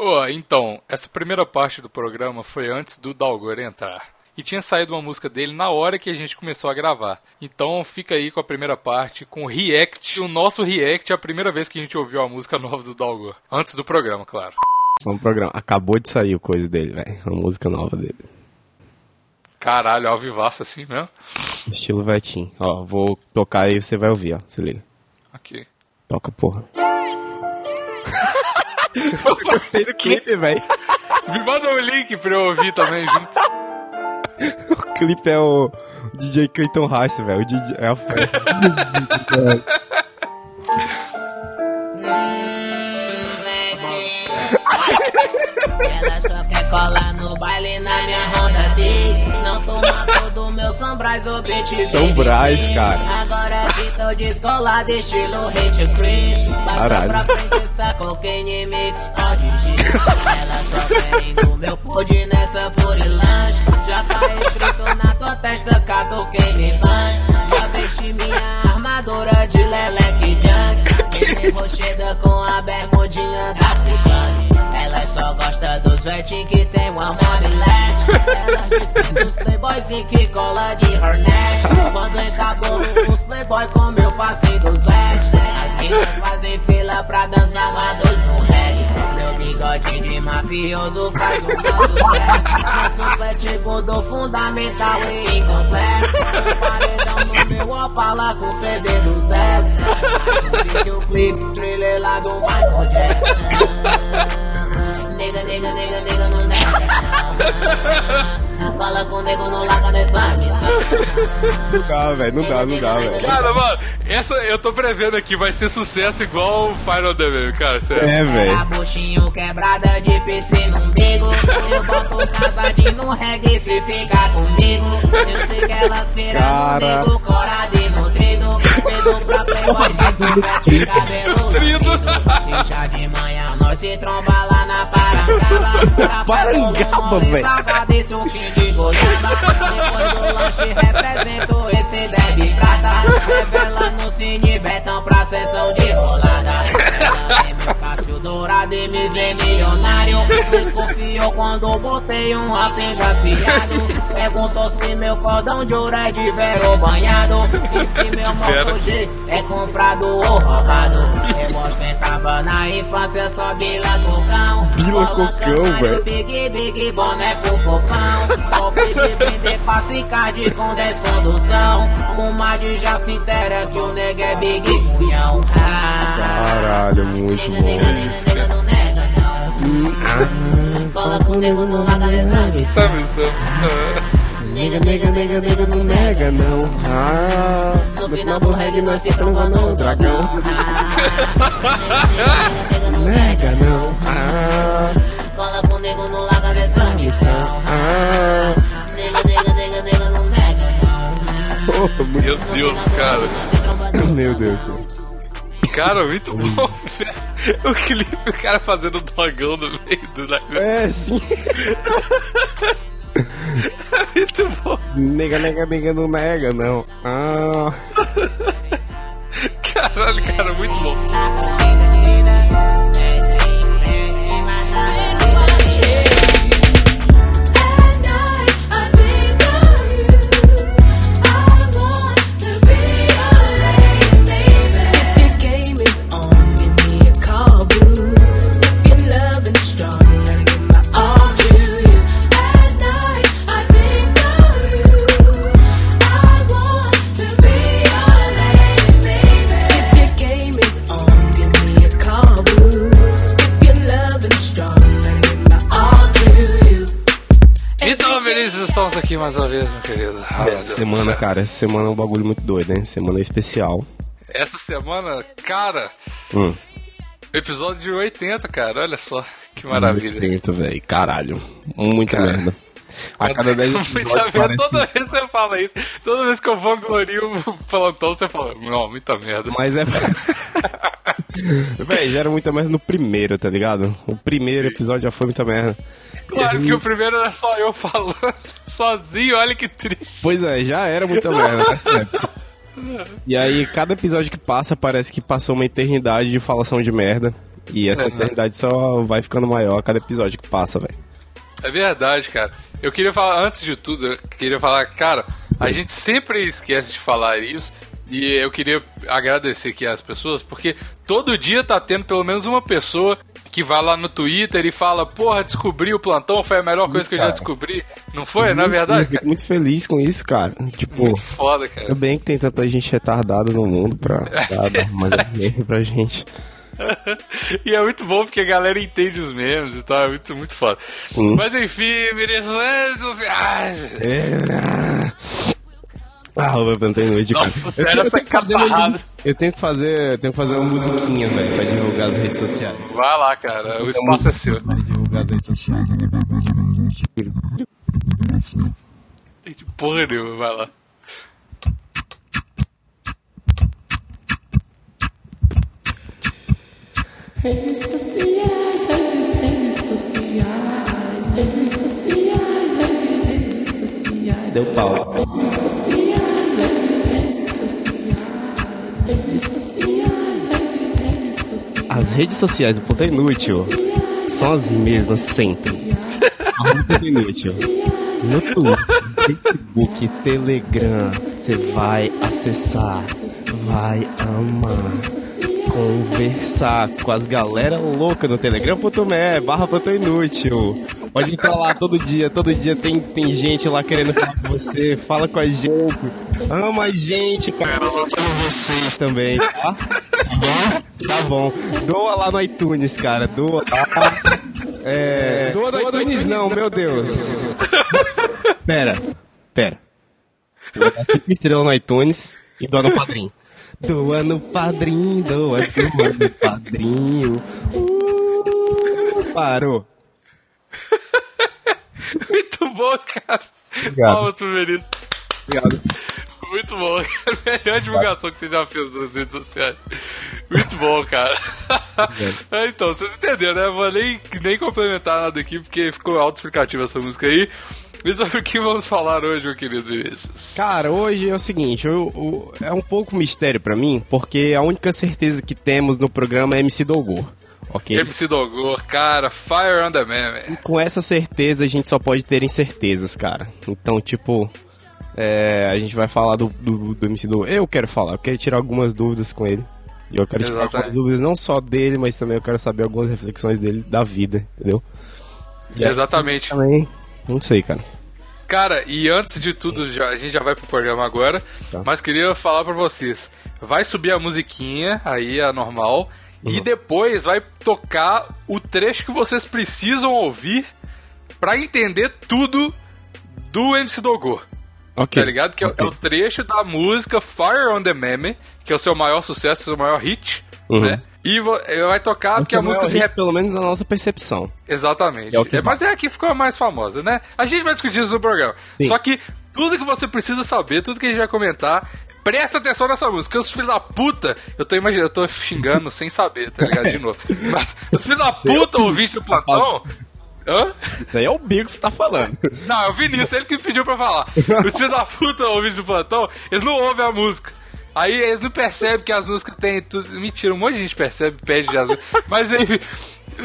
Oh, então, essa primeira parte do programa foi antes do Dalgor entrar. E tinha saído uma música dele na hora que a gente começou a gravar. Então fica aí com a primeira parte, com o react. O nosso react é a primeira vez que a gente ouviu a música nova do Dalgor. Antes do programa, claro. Um programa. Acabou de sair o coisa dele, velho. A música nova dele. Caralho, ao vivaço assim mesmo? Estilo Vetim. Ó, vou tocar aí e você vai ouvir, ó. Se liga. Ok. Toca, porra. Eu gostei do clipe, velho. Me manda um link pra eu ouvir também junto. o clipe é o DJ Clayton Rice, velho. O DJ é a festa. Ela só quer colar no baile na. Toma todo meu São Brás ou beat São Brás, cara. Agora que tô descolado, estilo Hate Chris. Passa pra frente essa cocaine mix, pode. Ela só quer ir no meu pod nessa furilanche. Já tá escrito na tua testa, catuquei me banho. Já vesti minha armadura de leleque junk. Rocheda com a bermudinha da cigana. Só gosta dos vetinhos que tem uma mobilete. Ela dispensa os playboys que cola de Hornet. Quando encabou os playboy com meu passinho dos vetes. As minas fazem fila pra dançar uma dois no reggae. Meu bigode de mafioso faz um nosso Meu supletivo do fundamental e incompleto. Meu paredão no meu Opala com CD do Zé. Vídeo clipe, thriller lá do Michael Jackson. Nega, nega, nega, nega, não nega. Fala com o nego, não larga dessa missão. Não dá, velho. Não dá, não dá, velho. Cara, mano, essa eu tô prevendo aqui, vai ser sucesso igual o Final Devil, cara, sério. É, velho. Cabuchinho quebrada de PC no umbigo. Eu boto casadinho no reggae se ficar comigo. Eu sei que ela espera Cara. nego, corade no trigo. Dedo pra playboy de cabelo Trigo. Já de manhã se tromba lá na Parangaba. Parangaba, velho. Salgado e suquinho de goiaba. Depois do lanche represento esse deve prata. Revela no Cine Betão pra sessão de rolada. Cássio dourado e me vê milionário. Desconfiou quando botei um rapinga afiado. Perguntou se meu cordão de ouro é de vero banhado. E se meu Moto G é comprado ou roubado. Eu ostentava na infância só bila cocão. Bila cocão, velho. Big, big, boneco fofão. Golpe de vender passe card com descondução. Uma de Jacintera que o nega é big punhão. Ah. Caralho, muito Nega, nega, bom. nega, nega, não nega, não. Cola com o nego, não larga dessa missão. Sabe isso? Nega, nega, nega, nega, não nega, não. Ah, no final do reggae nós se tromba no dragão. Nega, não. Ah, Cola com o nego, não larga dessa missão. ah. Nega, nega, nega, nega, não nega, não. Oh, muito- Meu Deus, cara. No Meu Deus. Cara, muito bom, velho. O clipe, o cara fazendo dogão no meio do live. É, sim. Muito bom. Nega, nega, nega, não nega, não. Ah. Caralho, cara, muito bom. Aqui mais uma vez, meu querido. Ah, Deus Essa semana, cara, essa semana é um bagulho muito doido, né? Semana especial. Essa semana, cara, Hum. episódio 80, cara, olha só. Que maravilha. Muito, velho. Caralho. Muita Cara. merda. A cada 10 Muita episódios merda. Toda que... vez você fala isso. Toda vez que eu vou glorio o plantão, você fala, não, muita merda. Mas é... Véi, já era muita merda no primeiro, tá ligado? O primeiro episódio já foi muita merda. Claro que o primeiro era só eu falando sozinho, olha que triste. Pois é, já era muita merda nessa época. E aí, cada episódio que passa parece que passou uma eternidade de falação de merda. E essa É, eternidade só vai ficando maior a cada episódio que passa, velho. É verdade, cara. Eu queria falar, antes de tudo, eu queria falar, cara, a gente sempre esquece de falar isso. E eu queria agradecer aqui às pessoas, porque todo dia tá tendo pelo menos uma pessoa que vai lá no Twitter e fala, porra, descobri o plantão, foi a melhor coisa que eu já descobri. Não foi? Não é Eu verdade, fico muito feliz com isso, cara. Tipo, Muito foda, cara. ainda bem que tem tanta gente retardada no mundo pra dar, dar mais audiência pra gente. e é muito bom porque a galera entende os memes e tal, é muito, muito foda. Hum. Mas enfim, meninos, redes sociais. É... Ah, eu levantei noite, cara. Nossa, Eu tenho- foi eu tenho que fazer. Eu tenho que fazer, eu tenho que fazer uma musiquinha, velho, pra divulgar as redes sociais. Vai lá, cara, o espaço é seu. Pra divulgar as redes sociais. De Porra nenhuma, vai lá. Redes sociais, redes, redes sociais, redes sociais, redes, redes sociais, Deu pau. redes sociais, redes, redes sociais, redes sociais, redes, redes sociais. As redes sociais do Ponto Inútil são as mesmas sempre. Arroba Ponto Inútil. No Twitter, Facebook, Telegram, você vai acessar, vai amar. Conversar com as galera louca no telegram.me barra Inútil. Pode entrar lá todo dia, todo dia tem, tem gente lá querendo falar com você, fala com a gente. Ama a gente, cara. A gente ama vocês também, tá? Tá bom. Doa lá no iTunes, cara. Doa lá. É. Doa no iTunes não, meu Deus. Pera. Pera. Eu vou dar cinco estrelas no iTunes e doa no padrinho. Doa no padrinho, doa, doa no padrinho. Uh, parou. Muito bom, cara. Obrigado. Palmas pro Vinícius. Obrigado. Muito bom, cara. Melhor divulgação que você já fez nas redes sociais. Muito bom, cara. É, então, vocês entenderam, né? Vou nem, nem complementar nada aqui, porque ficou auto-explicativo essa música aí. E sobre o que vamos falar hoje, meu querido Vinícius? Cara, hoje é o seguinte, eu- eu- é um pouco mistério pra mim, porque a única certeza que temos no programa é MC Dogor, ok? MC Dogor, cara, Fire on the Man. Com essa certeza a gente só pode ter incertezas, cara. Então, tipo, é, a gente vai falar do, do, do MC Dogor. Eu quero falar, eu quero tirar algumas dúvidas com ele. E eu quero tirar Exatamente. algumas dúvidas não só dele, mas também eu quero saber algumas reflexões dele da vida, entendeu? E Exatamente. Também, não sei, cara. Cara, e antes de tudo, já- a gente já vai pro programa agora, Tá. mas queria falar pra vocês. Vai subir a musiquinha, aí a normal, Uhum. e depois vai tocar o trecho que vocês precisam ouvir pra entender tudo do MC Dogor. Ok. Tá ligado? Que é- ok. é o trecho da música Fire on the Meme, que é o seu maior sucesso, seu maior hit, Uhum. né? E vai tocar porque a é música maior se repete. Pelo menos na nossa percepção. Exatamente. É o que É, mas é a que ficou a mais famosa, né? A gente vai discutir isso no programa. Sim. Só que tudo que você precisa saber, tudo que a gente vai comentar, presta atenção nessa música. Porque os filhos da puta, eu tô imaginando, eu tô xingando sem saber, tá ligado? De novo. Mas os filhos da puta ouvintes do plantão. Hã? Isso aí é o bico que você tá falando. Não, é o Vinícius, ele que me pediu pra falar. Os filhos da puta ouvintes do plantão, eles não ouvem a música. Aí eles não percebem que as músicas têm tudo. Mentira, um monte de gente percebe, pede as músicas. Mas enfim,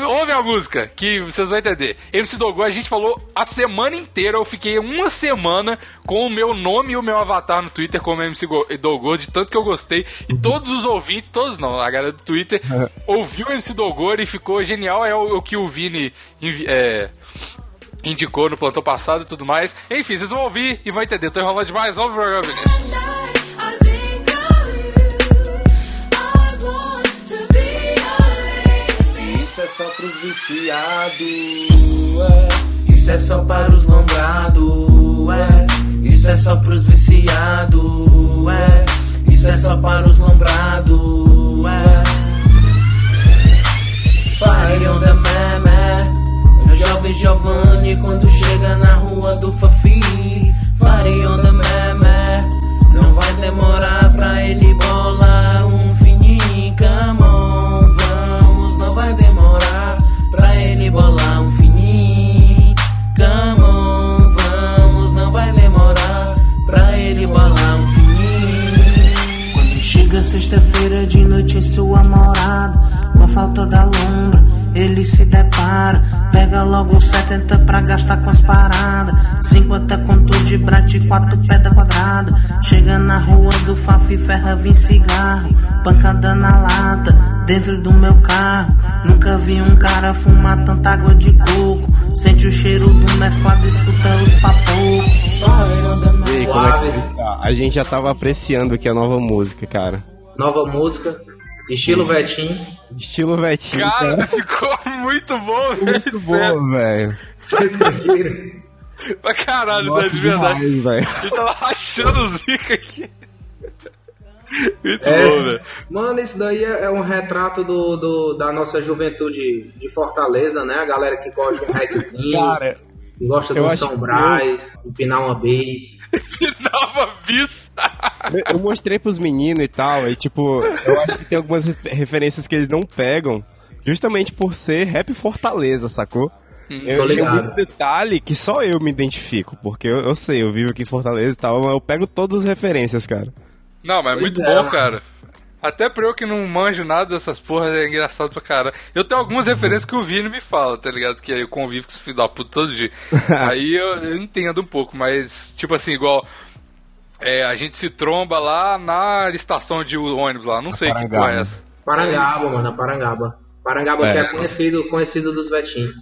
ouve a música, que vocês vão entender. MC Dogô, a gente falou a semana inteira, eu fiquei uma semana com o meu nome e o meu avatar no Twitter como MC Dogô, de tanto que eu gostei. E todos os ouvintes, todos não, a galera do Twitter, ouviu o MC Dogô e ficou genial. É o, o que o Vini é, indicou no plantão passado e tudo mais. Enfim, vocês vão ouvir e vão entender. Tô enrolando demais, vamos pro programa, Vinícius. Só pros viciados, é. Isso é só para os lombrados, é. Isso é só pros viciados, é. Isso é só para os lombrados, é. Fire on the meme, o jovem Giovanni quando chega na rua do Fafi. Fire on the meme, não vai demorar pra ele sexta-feira de noite em sua morada, com a falta da lona se depara. Pega logo os 70 pra gastar com as paradas. 50 conto de brate, 4 pedra quadrada. Chega na rua do Fafi, ferra, vim cigarro. Pancada na lata, dentro do meu carro. Nunca vi um cara fumar tanta água de coco. Sente o cheiro do mesclado, escuta os papos. E aí, como é que você tá? A gente já tava apreciando aqui a nova música, cara. Nova música, estilo Vetinho. Estilo Vetinho, Cara, cara. ficou muito bom, velho. Muito bom, velho. Vocês curtiram? Pra caralho, Nossa, Zé, de verdade. demais, velho. A gente tava rachando os bicos aqui. Muito É. bom, velho. Mano, isso daí é é um retrato do, do- da nossa juventude de Fortaleza, né? A galera que gosta de um reggaezinho, Cara, que gosta de eu um São Brás, empinar uma bass. Nova bis. eu- eu mostrei pros meninos e tal, e tipo, eu acho que tem algumas referências que eles não pegam, justamente por ser rap Fortaleza, sacou? Eu, Tô tem ligado. muito detalhe que só eu me identifico, porque eu, eu sei, eu vivo aqui em Fortaleza e tal, mas eu pego todas as referências, cara. Não, mas é muito é, bom, mano. cara. Até pra eu que não manjo nada dessas porras, é engraçado pra caralho. Eu tenho algumas referências que o Vini me fala, tá ligado? Que eu convivo com esse filho da puta todo dia. Aí eu, eu entendo um pouco, mas, tipo assim, igual. é, a gente se tromba lá na estação de ônibus lá. Não sei que Parangaba. porra é essa. Parangaba, mano, a Parangaba. Parangaba É. que é conhecido, conhecido dos Vetinhos.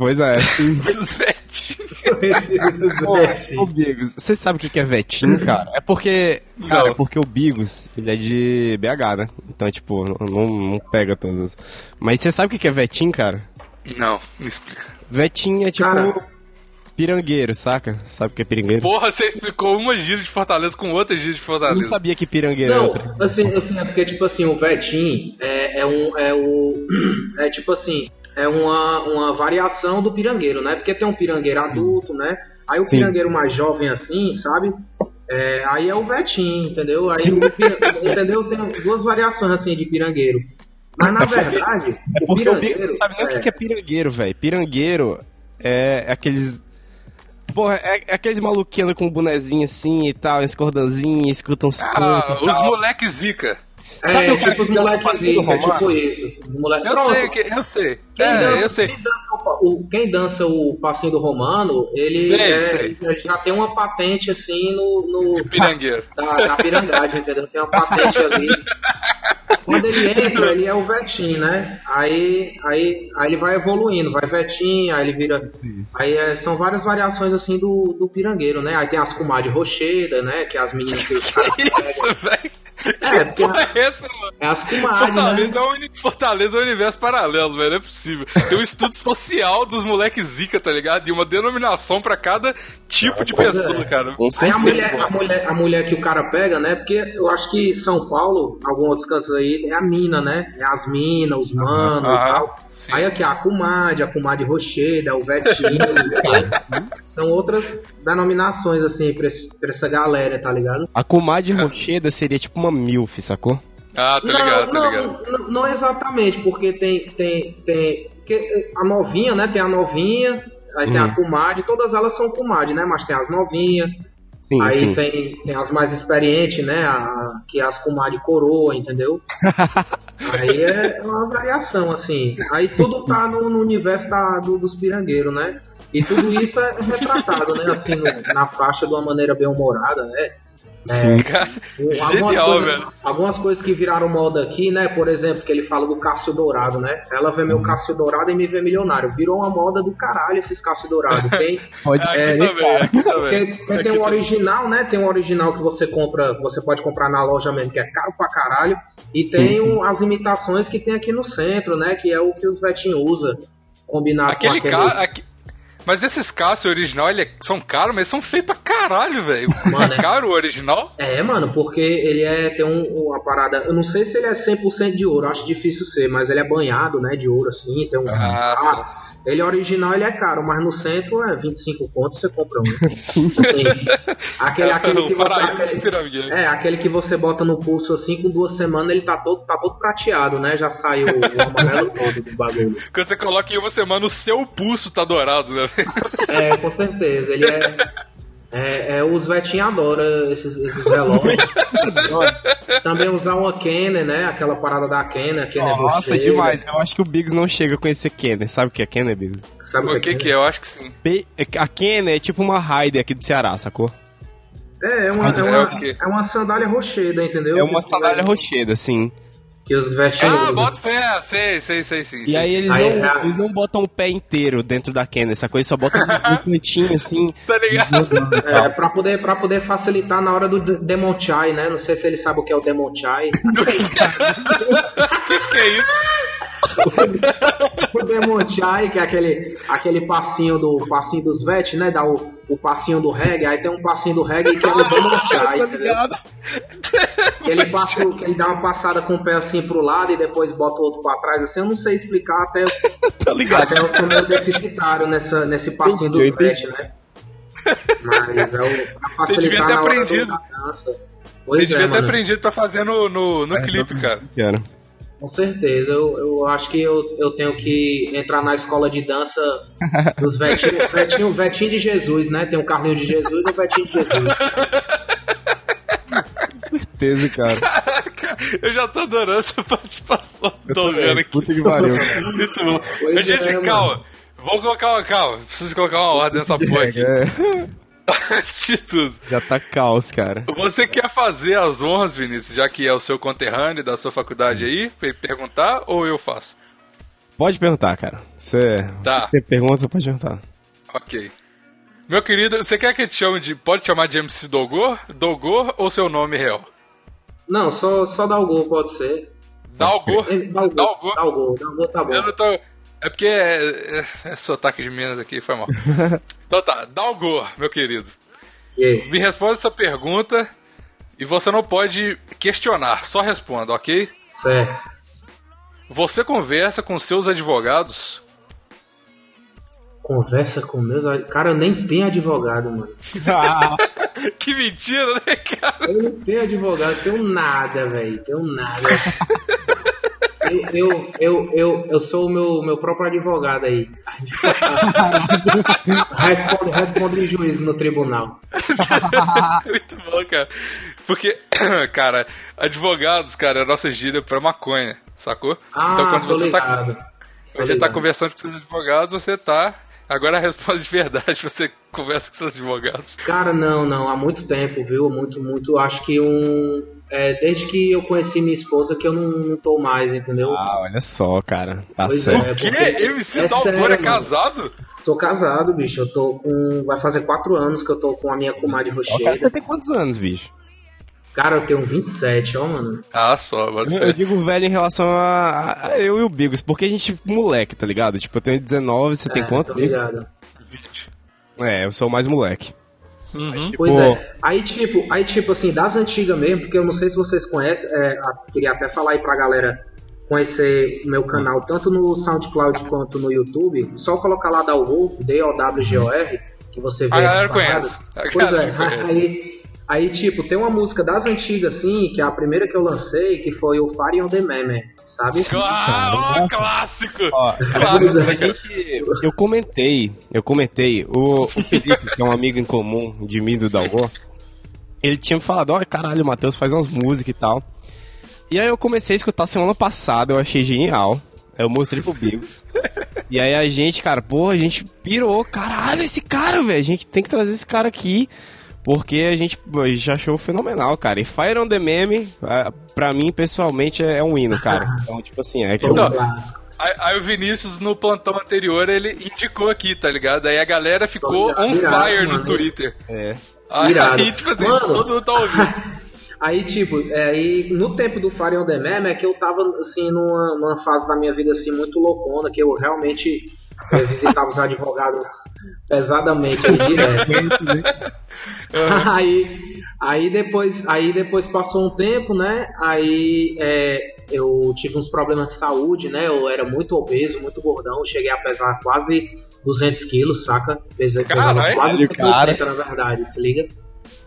Pois é. Os vetinhos. Ô, ô, Bigos, você sabe o que que é Vetinho, cara? É porque. Cara, Não. é porque o Bigos, ele é de BH, né? Então, tipo, não, não, pega todas. Mas você sabe o que que é Vetinho, cara? Não, me explica. Vetinho é tipo. Cara. Pirangueiro, saca? Sabe o que é pirangueiro? Porra, você explicou uma gira de Fortaleza com outra gira de Eu Fortaleza. não sabia que pirangueiro Não, outra. assim, assim, é porque, tipo assim, o Vetim é, é um. É o. É tipo assim. É uma, uma variação do pirangueiro, né? Porque tem um pirangueiro adulto, né? Aí o Sim. pirangueiro mais jovem, assim, sabe? É, aí é o Vetim, entendeu? Aí entendeu? Tem duas variações assim de pirangueiro. Mas na verdade, É o porque o pirangueiro. não sabe nem o que é, é pirangueiro, velho. Pirangueiro é aqueles. Porra, é, é aqueles maluquinhos com bonezinho assim e tal, esse cordãozinho, escutam uns Ah, cantos os tal. moleque zica. É, Sabe o cara tipo os que dança o moleques passinho do é tipo isso. Os moleque- Eu Pronto, sei, que, eu sei. Quem, é, dança, eu sei. Quem, dança o, quem dança o passinho do Romano, ele, Sei, é- sei. já tem uma patente assim no, no Pirangueiro. da, da pirangagem, entendeu? Tem uma patente ali. Quando ele entra, ele é o Vetim, né? Aí, aí, aí ele vai evoluindo, vai Vetim, aí ele vira. Aí é, são várias variações assim do, do pirangueiro, né? Aí tem as comadres rocheda, né? Que é as meninas que os caras pegam. Isso, velho. É, porque porra é essa, mano? é as comadres, Fortaleza, né? é um, Fortaleza é um universo paralelo, velho. Não é possível. Tem um estudo social dos moleques zica, tá ligado? E uma denominação pra cada tipo de Pois pessoa, é. cara. Com Aí a certeza. mulher, a, mulher, a mulher que o cara pega, né? Porque eu acho que São Paulo, alguns outros cantos aí, é a mina, né? É as minas, os manos e Aham, tal. Sim. Aí aqui, a comadre, a comadre rocheda, o vetinho, tá? são outras denominações, assim, pra, esse- pra essa galera, tá ligado? A comadre rocheda seria tipo uma milf, sacou? Ah, tá ligado, tá não, ligado. não, não exatamente, porque tem, tem, tem que a novinha, né? Tem a novinha, aí tem a comadre, todas elas são comadre, né? Mas tem as novinhas, Sim, Aí sim. tem, tem as mais experientes, né? A, que é as comadre coroa, entendeu? Aí é uma variação, assim. Aí tudo tá no, no universo da, do- dos pirangueiros, né? E tudo isso é retratado, né? Assim, no- na faixa de uma maneira bem humorada, né? Sim. Cara, Algumas genial, coisas, velho. algumas coisas que viraram moda aqui, né? Por exemplo, que ele fala do Cássio Dourado, né? Ela vê Uhum. meu Cássio Dourado e me vê milionário. Virou uma moda do caralho esses Cássio Dourado. Tem, Pode Aqui É, também, aqui também. porque, porque Aqui tem o também. original, né? Tem o original que você compra, você pode comprar na loja mesmo, que é caro pra caralho. E tem Sim, sim. as imitações que tem aqui no centro, né? Que é o que os vetinhos usam. Combinado Aquele com aquele. cara. Mas esses Cássio original, ele é- são caros, mas eles são feios pra caralho, velho. Mano, É é- caro o original? É, mano, porque ele é tem um, uma parada. Eu não sei se ele é 100% de ouro, acho difícil ser, mas ele é banhado, né, de ouro assim. Tem um. Ah, Ah, ele é original, ele é caro, mas no centro é 25 pontos você compra um. Sim. Assim, aquele, aquele que você. Aquele, é, aquele que você bota no pulso assim, com duas semanas ele tá todo, tá todo prateado, né? Já saiu o amarelo todo do bagulho. Quando você coloca em uma semana, o seu pulso tá dourado, né? É, com certeza. Ele é. É, é, os vetinhos adoram esses, esses relógios. Também usar uma Kenner, né? Aquela parada da Kenner. Kenner Nossa, rocheira. demais. Eu acho que o Biggs não chega a conhecer Kenner. Sabe o que é Kenner, Biggs? Sabe O que que é? Eu acho que sim. A Kenner é tipo uma Raider aqui do Ceará, sacou? É, é uma, é, É uma, é uma sandália rocheda, entendeu? É uma Que- sandália rocheda, assim. Que os vetinhos Ah, bota fé, sei, sei, sei, sim. E sei, aí eles Aí, não, ah. eles não botam o pé inteiro dentro da Kenner, essa coisa só botam um cantinho assim. Tá ligado? É, pra poder, pra poder facilitar na hora do de- Demon Chai, né? Não sei se ele sabe o que é o Demon Chai. que é isso? o Demon Chai, que é aquele, aquele passinho do passinho dos vet, né? Dá o, o passinho do reggae, aí tem um passinho do reggae que é o Demon Chai, Tá entendeu? ligado? Que ele, passa, que ele dá uma passada com o pé assim pro lado e depois bota o outro pra trás, assim, eu não sei explicar até, Tá ligado? até eu sou meio deficitário nessa, nesse passinho dos Entendi, vet, né? Mas é o, pra Você devia facilitar ter na hora do- aprendido. da dança. Você Pois devia é, ter mano. aprendido pra fazer no, no, no clipe, cara. Quero. Com certeza, eu, eu acho que eu, eu tenho que entrar na escola de dança dos Vetinho, Vetinho, Vetinho de Jesus, né? Tem o Carlinho de Jesus e o Vetinho de Jesus. Certeza, cara. Caraca, eu já tô adorando essa participação. Também. vendo aqui. Puta que pariu. Muito bom. Pois gente, é, mano. calma. Vamos colocar uma calma. Preciso colocar uma ordem nessa porra aqui. É, Antes de tudo. já tá caos, cara. Você quer fazer as honras, Vinícius, já que é o seu conterrâneo da sua faculdade aí, pra ele perguntar ou eu faço? Pode perguntar, cara. Você Tá. você pergunta, pode perguntar. Ok. Meu querido, você quer que eu te chame de. Pode chamar de MC Dogor? Dogor ou seu nome real? Não, só, só dá o gol, pode ser. Dalgor? Dá o gol, Dalgor? dá o gol, dá o gol, tá bom. Eu não tô. É porque é, é, é sotaque de Minas aqui, foi mal. então tá, Dalgor, meu querido. Me responda essa pergunta e você não pode questionar, só responda, ok? Certo. Você conversa com seus advogados? Conversa com meus. Cara, eu nem tenho advogado, mano. que mentira, né, cara? Eu não tenho advogado, tenho nada, velho. Tenho nada. Eu, eu, eu, eu, eu sou o meu, meu próprio advogado aí. responde, responde em juízo no tribunal. Muito bom, cara. Porque, cara, advogados, cara, é a nossa gíria pra maconha, sacou? Ah, então quando você tá, quando você tá conversando com seus advogados, você tá. Agora responde de verdade, você conversa com seus advogados. Cara, não, não, há muito tempo, viu? Muito, muito. Acho que um. É, desde que eu conheci minha esposa que eu não, não tô mais, entendeu? Ah, olha só, cara. Tá Pois certo. é. Que? porque- MC é sério, é casado? Sou casado, bicho. Eu tô com. Vai fazer quatro anos que eu tô com a minha comadre rocheira. cara, você tem quantos anos, bicho? Cara, eu tenho 27, ó, mano. Ah, só, mas Eu, eu digo velho em relação a, a eu e o Bigos, porque a gente moleque, tá ligado? Tipo, eu tenho 19, você tem É, quanto, Tô ligado. É, eu sou mais moleque. Uhum. Pois Pô. é. Aí tipo, aí, tipo assim, das antigas mesmo, porque eu não sei se vocês conhecem, é, a- queria até falar aí pra galera conhecer o meu canal, tanto no SoundCloud quanto no YouTube. Só colocar lá da Wolf, D-O-W-G-O-R, que você vê A galera conhece. A Pois galera é. conhece. Aí, aí, tipo, tem uma música das antigas, assim, que é a primeira que eu lancei, que foi o Fire on the Meme, sabe? Claro, ó, clássico! Ó, Clássico, a gente, eu comentei, eu comentei, o, o Felipe, que é um amigo em comum de mim do Dalgor, ele tinha me falado, ó, caralho, o Matheus faz umas músicas e tal. E aí eu comecei a escutar semana passada, eu achei genial. Aí eu mostrei pro Bigos. E aí a gente, cara, porra, a gente pirou, caralho, esse cara, velho, a gente tem que trazer esse cara aqui. Porque a gente, a gente achou fenomenal, cara. E Fire on the Meme, pra mim, pessoalmente, é um hino, cara. Então, tipo assim, é que eu, Então, Clássico. Aí, o Vinícius, no plantão anterior, ele indicou aqui, tá ligado? Aí a galera ficou Tô on irado, fire no. Twitter. É. Aí, tipo assim, Mano. todo mundo tá ouvindo. Aí, tipo, é, no tempo do Fire on the Meme é que eu tava, assim, numa, numa fase da minha vida, assim, muito loucona, que eu realmente é, visitava os advogados pesadamente, aí, direto. aí, aí, depois, aí depois passou um tempo, né, aí é, eu tive uns problemas de saúde, né, eu era muito obeso, muito gordão, cheguei a pesar quase 200 quilos, saca? Pesava quase cara. 180, na verdade, se liga.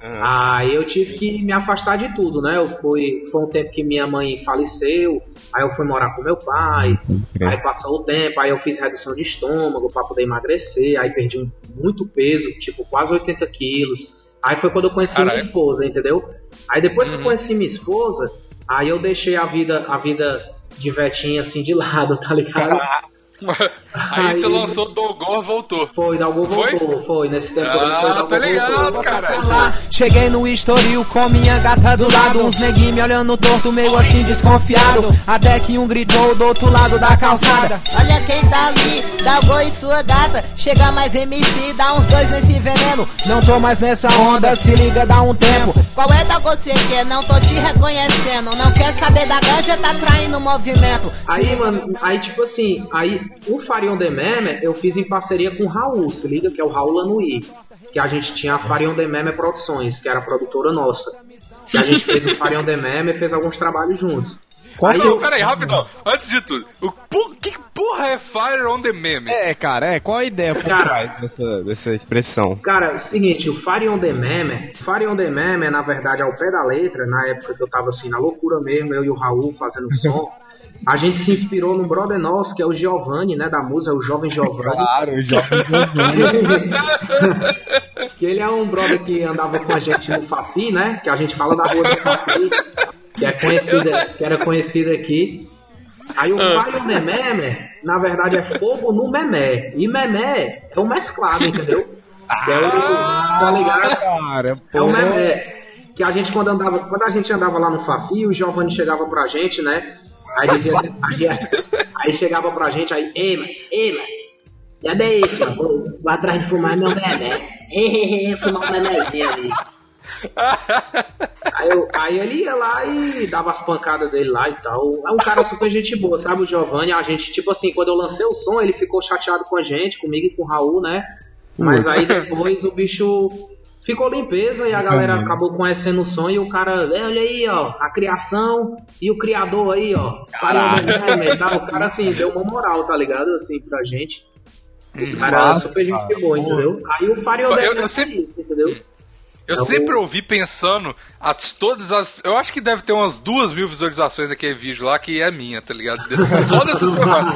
Aí eu tive que me afastar de tudo, né? Eu fui, foi um tempo que minha mãe faleceu, aí eu fui morar com meu pai, aí passou o tempo, aí eu fiz redução de estômago para poder emagrecer, aí perdi muito peso, tipo quase 80 quilos. Aí foi quando eu conheci Caralho. minha esposa, entendeu? Aí depois que eu conheci minha esposa, aí eu deixei a vida, a vida de Vetinha assim de lado, tá ligado? Aí você Aí- lançou Dogor, voltou. Foi, Foi? voltou, foi, nesse tempo. Ah, tá ligado, cara. Cheguei no estoril com minha gata do lado. Uns neguinhos me olhando torto, meio assim desconfiado. Até que um gritou do outro lado da calçada. Olha quem tá ali, Dalgo e sua gata. Chega mais MC, dá uns dois nesse veneno. Não tô mais nessa onda, se liga, dá um tempo. Qual é Dalgo você quer? Não tô te reconhecendo. Não quer saber da ganja, tá traindo o movimento. Aí, mano, aí tipo assim, aí o Farion The Meme eu fiz em parceria com o Raul, se liga, que é o Raul Lanui. Que a gente tinha a Farion The Meme Produções, que era a produtora nossa. Que a gente fez o Farion The Meme e fez alguns trabalhos juntos. Aí Não, eu, peraí, rapidão. Antes de tudo, o por- que porra é Fire on the Meme? É, cara, é, qual a ideia por Cara. trás dessa, dessa expressão? Cara, é o seguinte, o Fire on the Meme, Fire on the Meme, na verdade, ao pé da letra, na época que eu tava assim, na loucura mesmo, eu e o Raul fazendo som, a gente se inspirou num brother nosso, que é o Giovanni, né, da música, o jovem Giovanni. Claro, o jovem que ele é um brother que andava com a gente no Fafi, né, que a gente fala da rua do Fafi, que, é conhecida, que era conhecida aqui. Aí o Fire on the Meme, na verdade, é fogo no memé. E memé é o mesclado, entendeu? Que é o, tá ligado? cara, É o memé. Que a gente quando andava, quando a gente andava lá no Fafi, o Giovanni chegava pra gente, né? Aí dizia, aí, aí chegava pra gente, aí, ei, mano, ei, mano, cadê isso, mano? Vou, atrás de fumar meu memé. Hehehe, fumar um memézinho ali. Aí, eu- aí ele ia lá e dava as pancadas dele lá e tal. É um cara super gente boa, sabe, o Giovanni? A gente, tipo assim, quando eu lancei o som, ele ficou chateado com a gente, comigo e com o Raul, né? Mas aí depois o bicho ficou limpeza e a galera acabou conhecendo o som e o cara, "É, olha aí, ó, a criação e o criador aí, ó. Tal. O cara, assim, deu uma moral, tá ligado? Assim, pra gente. O cara é Massa, super gente boa, entendeu? Aí o Fario Eu- eu sempre- entendeu? Eu Eu sempre ouvi pensando as todas as. Eu acho que deve ter umas duas mil visualizações daquele vídeo lá que é minha, tá ligado? Desse- só dessa semana.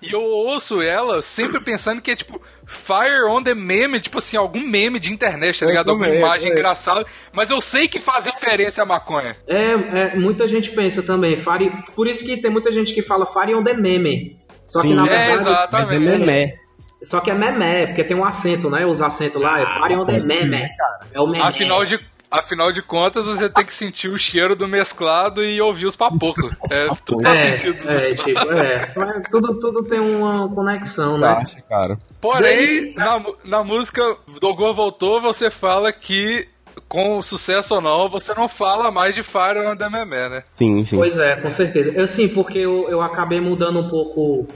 E eu ouço ela sempre pensando que é tipo Fire on the meme, tipo assim, algum meme de internet, tá Eu ligado? Alguma também, imagem é. engraçada. Mas eu sei que faz referência à maconha. É, é, muita gente pensa também. Fire, por isso que tem muita gente que fala Fire on the meme. Só que Sim. na É, verdade. É exatamente. Só que é memé, porque tem um acento, né? Os acentos lá, é Fire on the meme. É o meme. Afinal de, afinal de contas, você tem que sentir o cheiro do mesclado e ouvir os papocos. É, tudo faz É, sentido. é, tipo, é. Tudo, tudo tem uma conexão, né? Acha, cara. Porém, na, mu- na música Dogor Voltou, você fala que com sucesso ou não, você não fala mais de Fire on the Meme, né? Sim, sim. Pois é, com certeza. Eu sim, porque eu, eu acabei mudando um pouco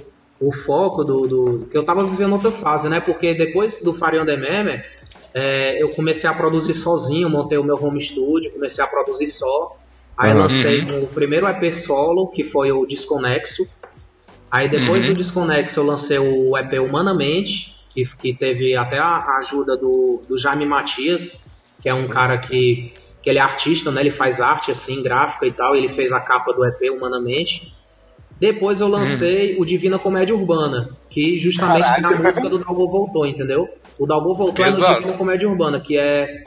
o foco do, do. que eu tava vivendo outra fase, né? Porque depois do Fire on the Meme, é, eu comecei a produzir sozinho, montei o meu home studio, comecei a produzir só. Aí Uhum. lancei o primeiro EP solo, que foi o Desconexo. Aí depois do Desconexo eu lancei o EP Humanamente, que, que teve até a a ajuda do, do Jaime Matias, que é um cara que, que ele é artista, né? Ele faz arte assim, gráfica e tal. Ele fez a capa do EP Humanamente. Depois eu lancei o Divina Comédia Urbana, que justamente na música do Dalgo Voltou, entendeu? O Dalgo Voltou é no Exato. Divina Comédia Urbana, que é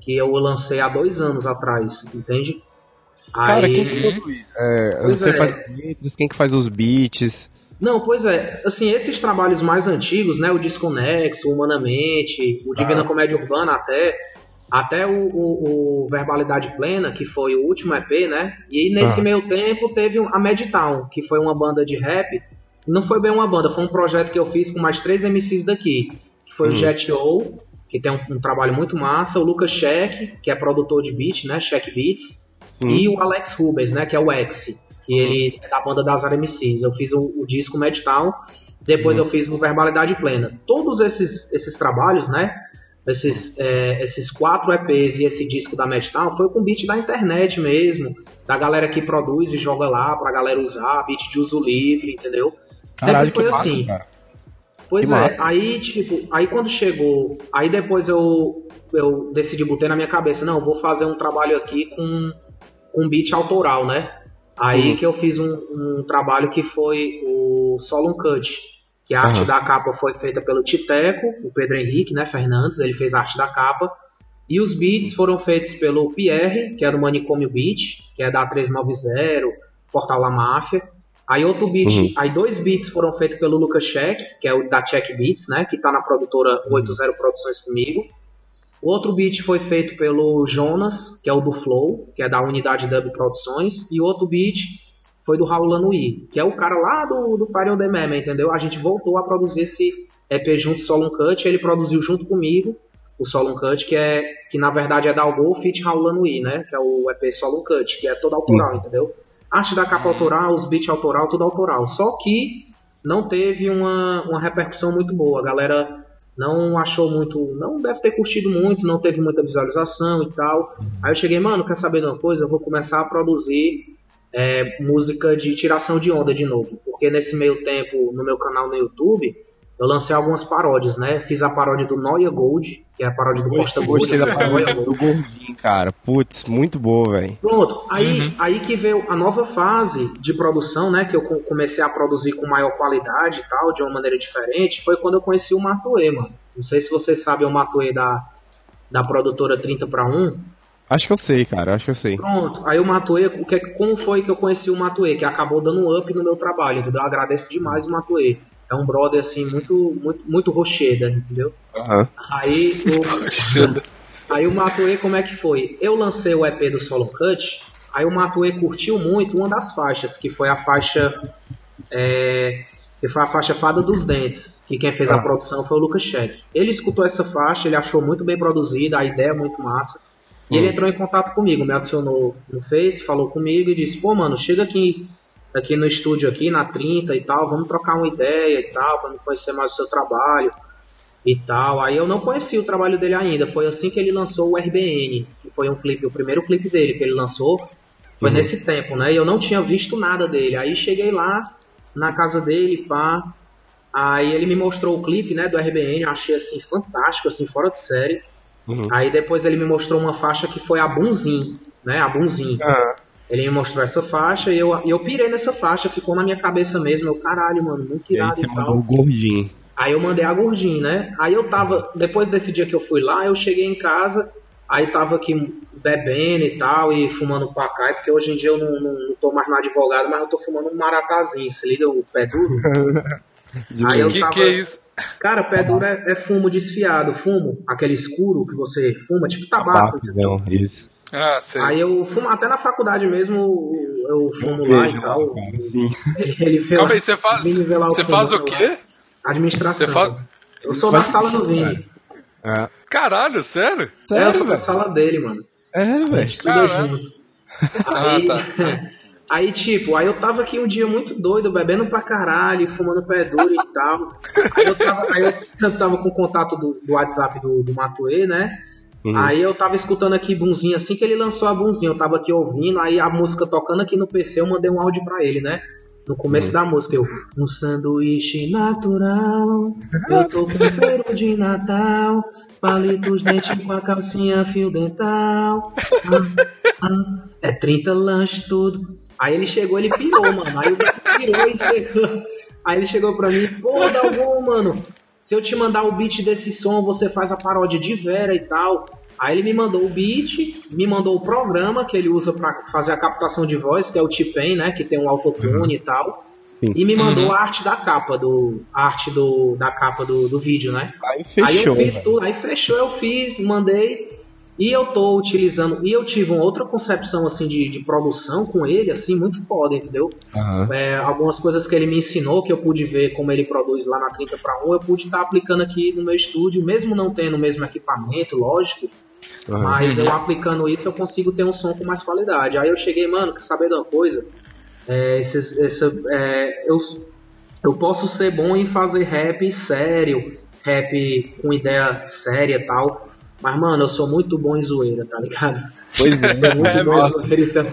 que eu lancei há dois anos atrás, entende? Cara, Aí- quem que produz? É, você é. faz as letras, quem que faz os beats? Não, pois é. Assim, esses trabalhos mais antigos, né? O Desconexo, o Humanamente, o Divina Comédia Urbana até, até o, o- o Verbalidade Plena, que foi o último EP, né? E nesse Ah. meio tempo teve a Medtown, que foi uma banda de rap. Não foi bem uma banda, foi um projeto que eu fiz com mais três MCs daqui. Que foi o Jet O, que tem um, um trabalho muito massa, o Lucas Sheck, que é produtor de beat, né? Sheck Beats. E o Alex Rubens, né? Que é o X, que ele é da banda das MCs. Eu fiz o, o disco Medtown, depois eu fiz o Verbalidade Plena. Todos esses, esses trabalhos, né? Esses, é, esses quatro EPs e esse disco da Medtown foi com beat da internet mesmo, da galera que produz e joga lá pra galera usar, beat de uso livre, entendeu? Caralho, Sempre que foi massa, assim. cara. Pois Que é, massa. aí tipo, aí quando chegou, aí depois eu, eu decidi, botei na minha cabeça, não, eu vou fazer um trabalho aqui com, com beat autoral, né? Aí Uhum. que eu fiz um, um trabalho que foi o Solon Cut, que a arte da capa foi feita pelo Titeco, o Pedro Henrique, né, Fernandes, ele fez a arte da capa, e os beats foram feitos pelo Pierre, que é do Manicômio Beat, que é da 390, Portal La Máfia. Aí outro beat, Uhum. aí dois beats foram feitos pelo Lucas Check, que é o da Check Beats, né, que tá na produtora 80 Produções comigo. O outro beat foi feito pelo Jonas, que é o do Flow, que é da Unidade Dub Produções, e o outro beat foi do Raul Lanui, que é o cara lá do, do Fire on the Meme, entendeu? A gente voltou a produzir esse EP junto Solon Cut, ele produziu junto comigo o Solon Cut, que é que na verdade é da Algol Fit Raul Lanui, né? Que é o EP Solon Cut, que é todo autoral, entendeu? Arte da capa autoral, os beats autoral, tudo autoral. Só que não teve uma, uma repercussão muito boa. A galera não achou muito, não deve ter curtido muito, não teve muita visualização e tal. Aí eu cheguei, mano, quer saber de uma coisa? Eu vou começar a produzir é, música de tiração de onda de novo. Porque nesse meio tempo, no meu canal no YouTube, eu lancei algumas paródias, né? Fiz a paródia do Noia Gold, que é a paródia do Costa Gold. gostei da né? paródia Noia do gordinho, cara. Putz, muito boa, velho. Pronto, aí, aí que veio a nova fase de produção, né? Que eu co- comecei a produzir com maior qualidade e tal, de uma maneira diferente, foi quando eu conheci o Matoê, mano. Não sei se vocês sabem o Matoê da, da produtora 30 para 1. Acho que eu sei, cara. Acho que eu sei. Pronto, aí o Matoê, o que, como foi que eu conheci o Matoê? Que acabou dando um up no meu trabalho, entendeu? Eu agradeço demais o Matoê. É um brother, assim, muito, muito, muito rocheda, entendeu? Aham. Aí o, aí o Matoê, como é que foi? Eu lancei o EP do Solo Cut, aí o Matoê curtiu muito uma das faixas, que foi a faixa. é, que foi a faixa Fada dos Dentes, que quem fez a produção foi o Lucas Check. Ele escutou essa faixa, ele achou muito bem produzida, a ideia é muito massa. E ele entrou em contato comigo, me adicionou no Face, falou comigo e disse, pô mano, chega aqui, aqui no estúdio aqui, na 30 e tal, vamos trocar uma ideia e tal, pra me conhecer mais o seu trabalho e tal. Aí eu não conhecia o trabalho dele ainda. Foi assim que ele lançou o RBN, que foi um clipe, o primeiro clipe dele que ele lançou. Foi nesse tempo, né? E eu não tinha visto nada dele. Aí cheguei lá na casa dele, pá. Aí ele me mostrou o clipe, né, do RBN, eu achei assim fantástico, assim fora de série. Uhum. Aí depois ele me mostrou uma faixa que foi a Bunzin, né, a Bunzin. Ah, Ele me mostrou essa faixa e eu, eu pirei nessa faixa, ficou na minha cabeça mesmo. Eu, caralho, mano, muito e aí irado você e tal. mandou gordinho. Aí eu mandei a gordinha, né? Aí eu tava, depois desse dia que eu fui lá, eu cheguei em casa, aí tava aqui bebendo e tal, e fumando pacai, porque hoje em dia eu não, não, não tô mais no advogado, mas eu tô fumando um maratazinho, se liga o pé duro? Aí eu que tava, que é isso? Cara, pé duro é, é fumo desfiado, fumo, aquele escuro que você fuma, tipo tabaco. Tabaco, não, isso. Ah, sei. Aí eu fumo, até na faculdade mesmo, eu fumo lá e tal. lá, cara, sim. Ele, vê Calma lá- aí, você faz, lá você fumo faz o lá. quê? Administração. Você faz- Eu sou da Faz sala do Vini. É, Caralho, sério? É, eu sou da sala dele, mano. É, A velho. gente estuda Caralho. junto. Aí, Ah, aí, tipo, aí eu tava aqui um dia muito doido, bebendo pra caralho, fumando pé duro e tal. Aí eu tava, aí eu, eu tava com contato do, do WhatsApp do, do Matuê, né? Uhum. Aí eu tava escutando aqui Bunzinho, assim que ele lançou a Bunzinho, eu tava aqui ouvindo, aí a música tocando aqui no PC, eu mandei um áudio pra ele, né? No começo Uhum. da música, eu. Um sanduíche natural, eu tô com feiro de Natal, palitos dentes com a calcinha fio dental. Ah, ah, é 30 lanches tudo. Aí ele chegou, ele pirou, mano. Aí o bicho pirou e chegou. Aí ele chegou pra mim, pô, Dalgon, mano, se eu te mandar o beat desse som, você faz a paródia de Vera e tal. Aí ele me mandou o beat, me mandou o programa que ele usa pra fazer a captação de voz, que é o T-Pain, né, que tem um autotune e tal. Sim. E me mandou a arte da capa do a arte do da capa do, do vídeo, né? Aí Aí fechou, eu fiz tudo, aí fechou, eu fiz, mandei. E eu tô utilizando, e eu tive uma outra concepção assim de, de produção com ele, assim, muito foda, entendeu? Aham. É, algumas coisas que ele me ensinou, que eu pude ver como ele produz lá na 30 para 1, eu pude estar aplicando aqui no meu estúdio, mesmo não tendo o mesmo equipamento, lógico, Aham. mas eu aplicando isso eu consigo ter um som com mais qualidade. Aí eu cheguei, mano, quer saber de uma coisa? É, esses- essa, é, eu, eu posso ser bom em fazer rap sério, rap com ideia séria e tal, mas, mano, eu sou muito bom em zoeira, tá ligado? Pois Eu sou muito é, bom em nossa. zoeira, então,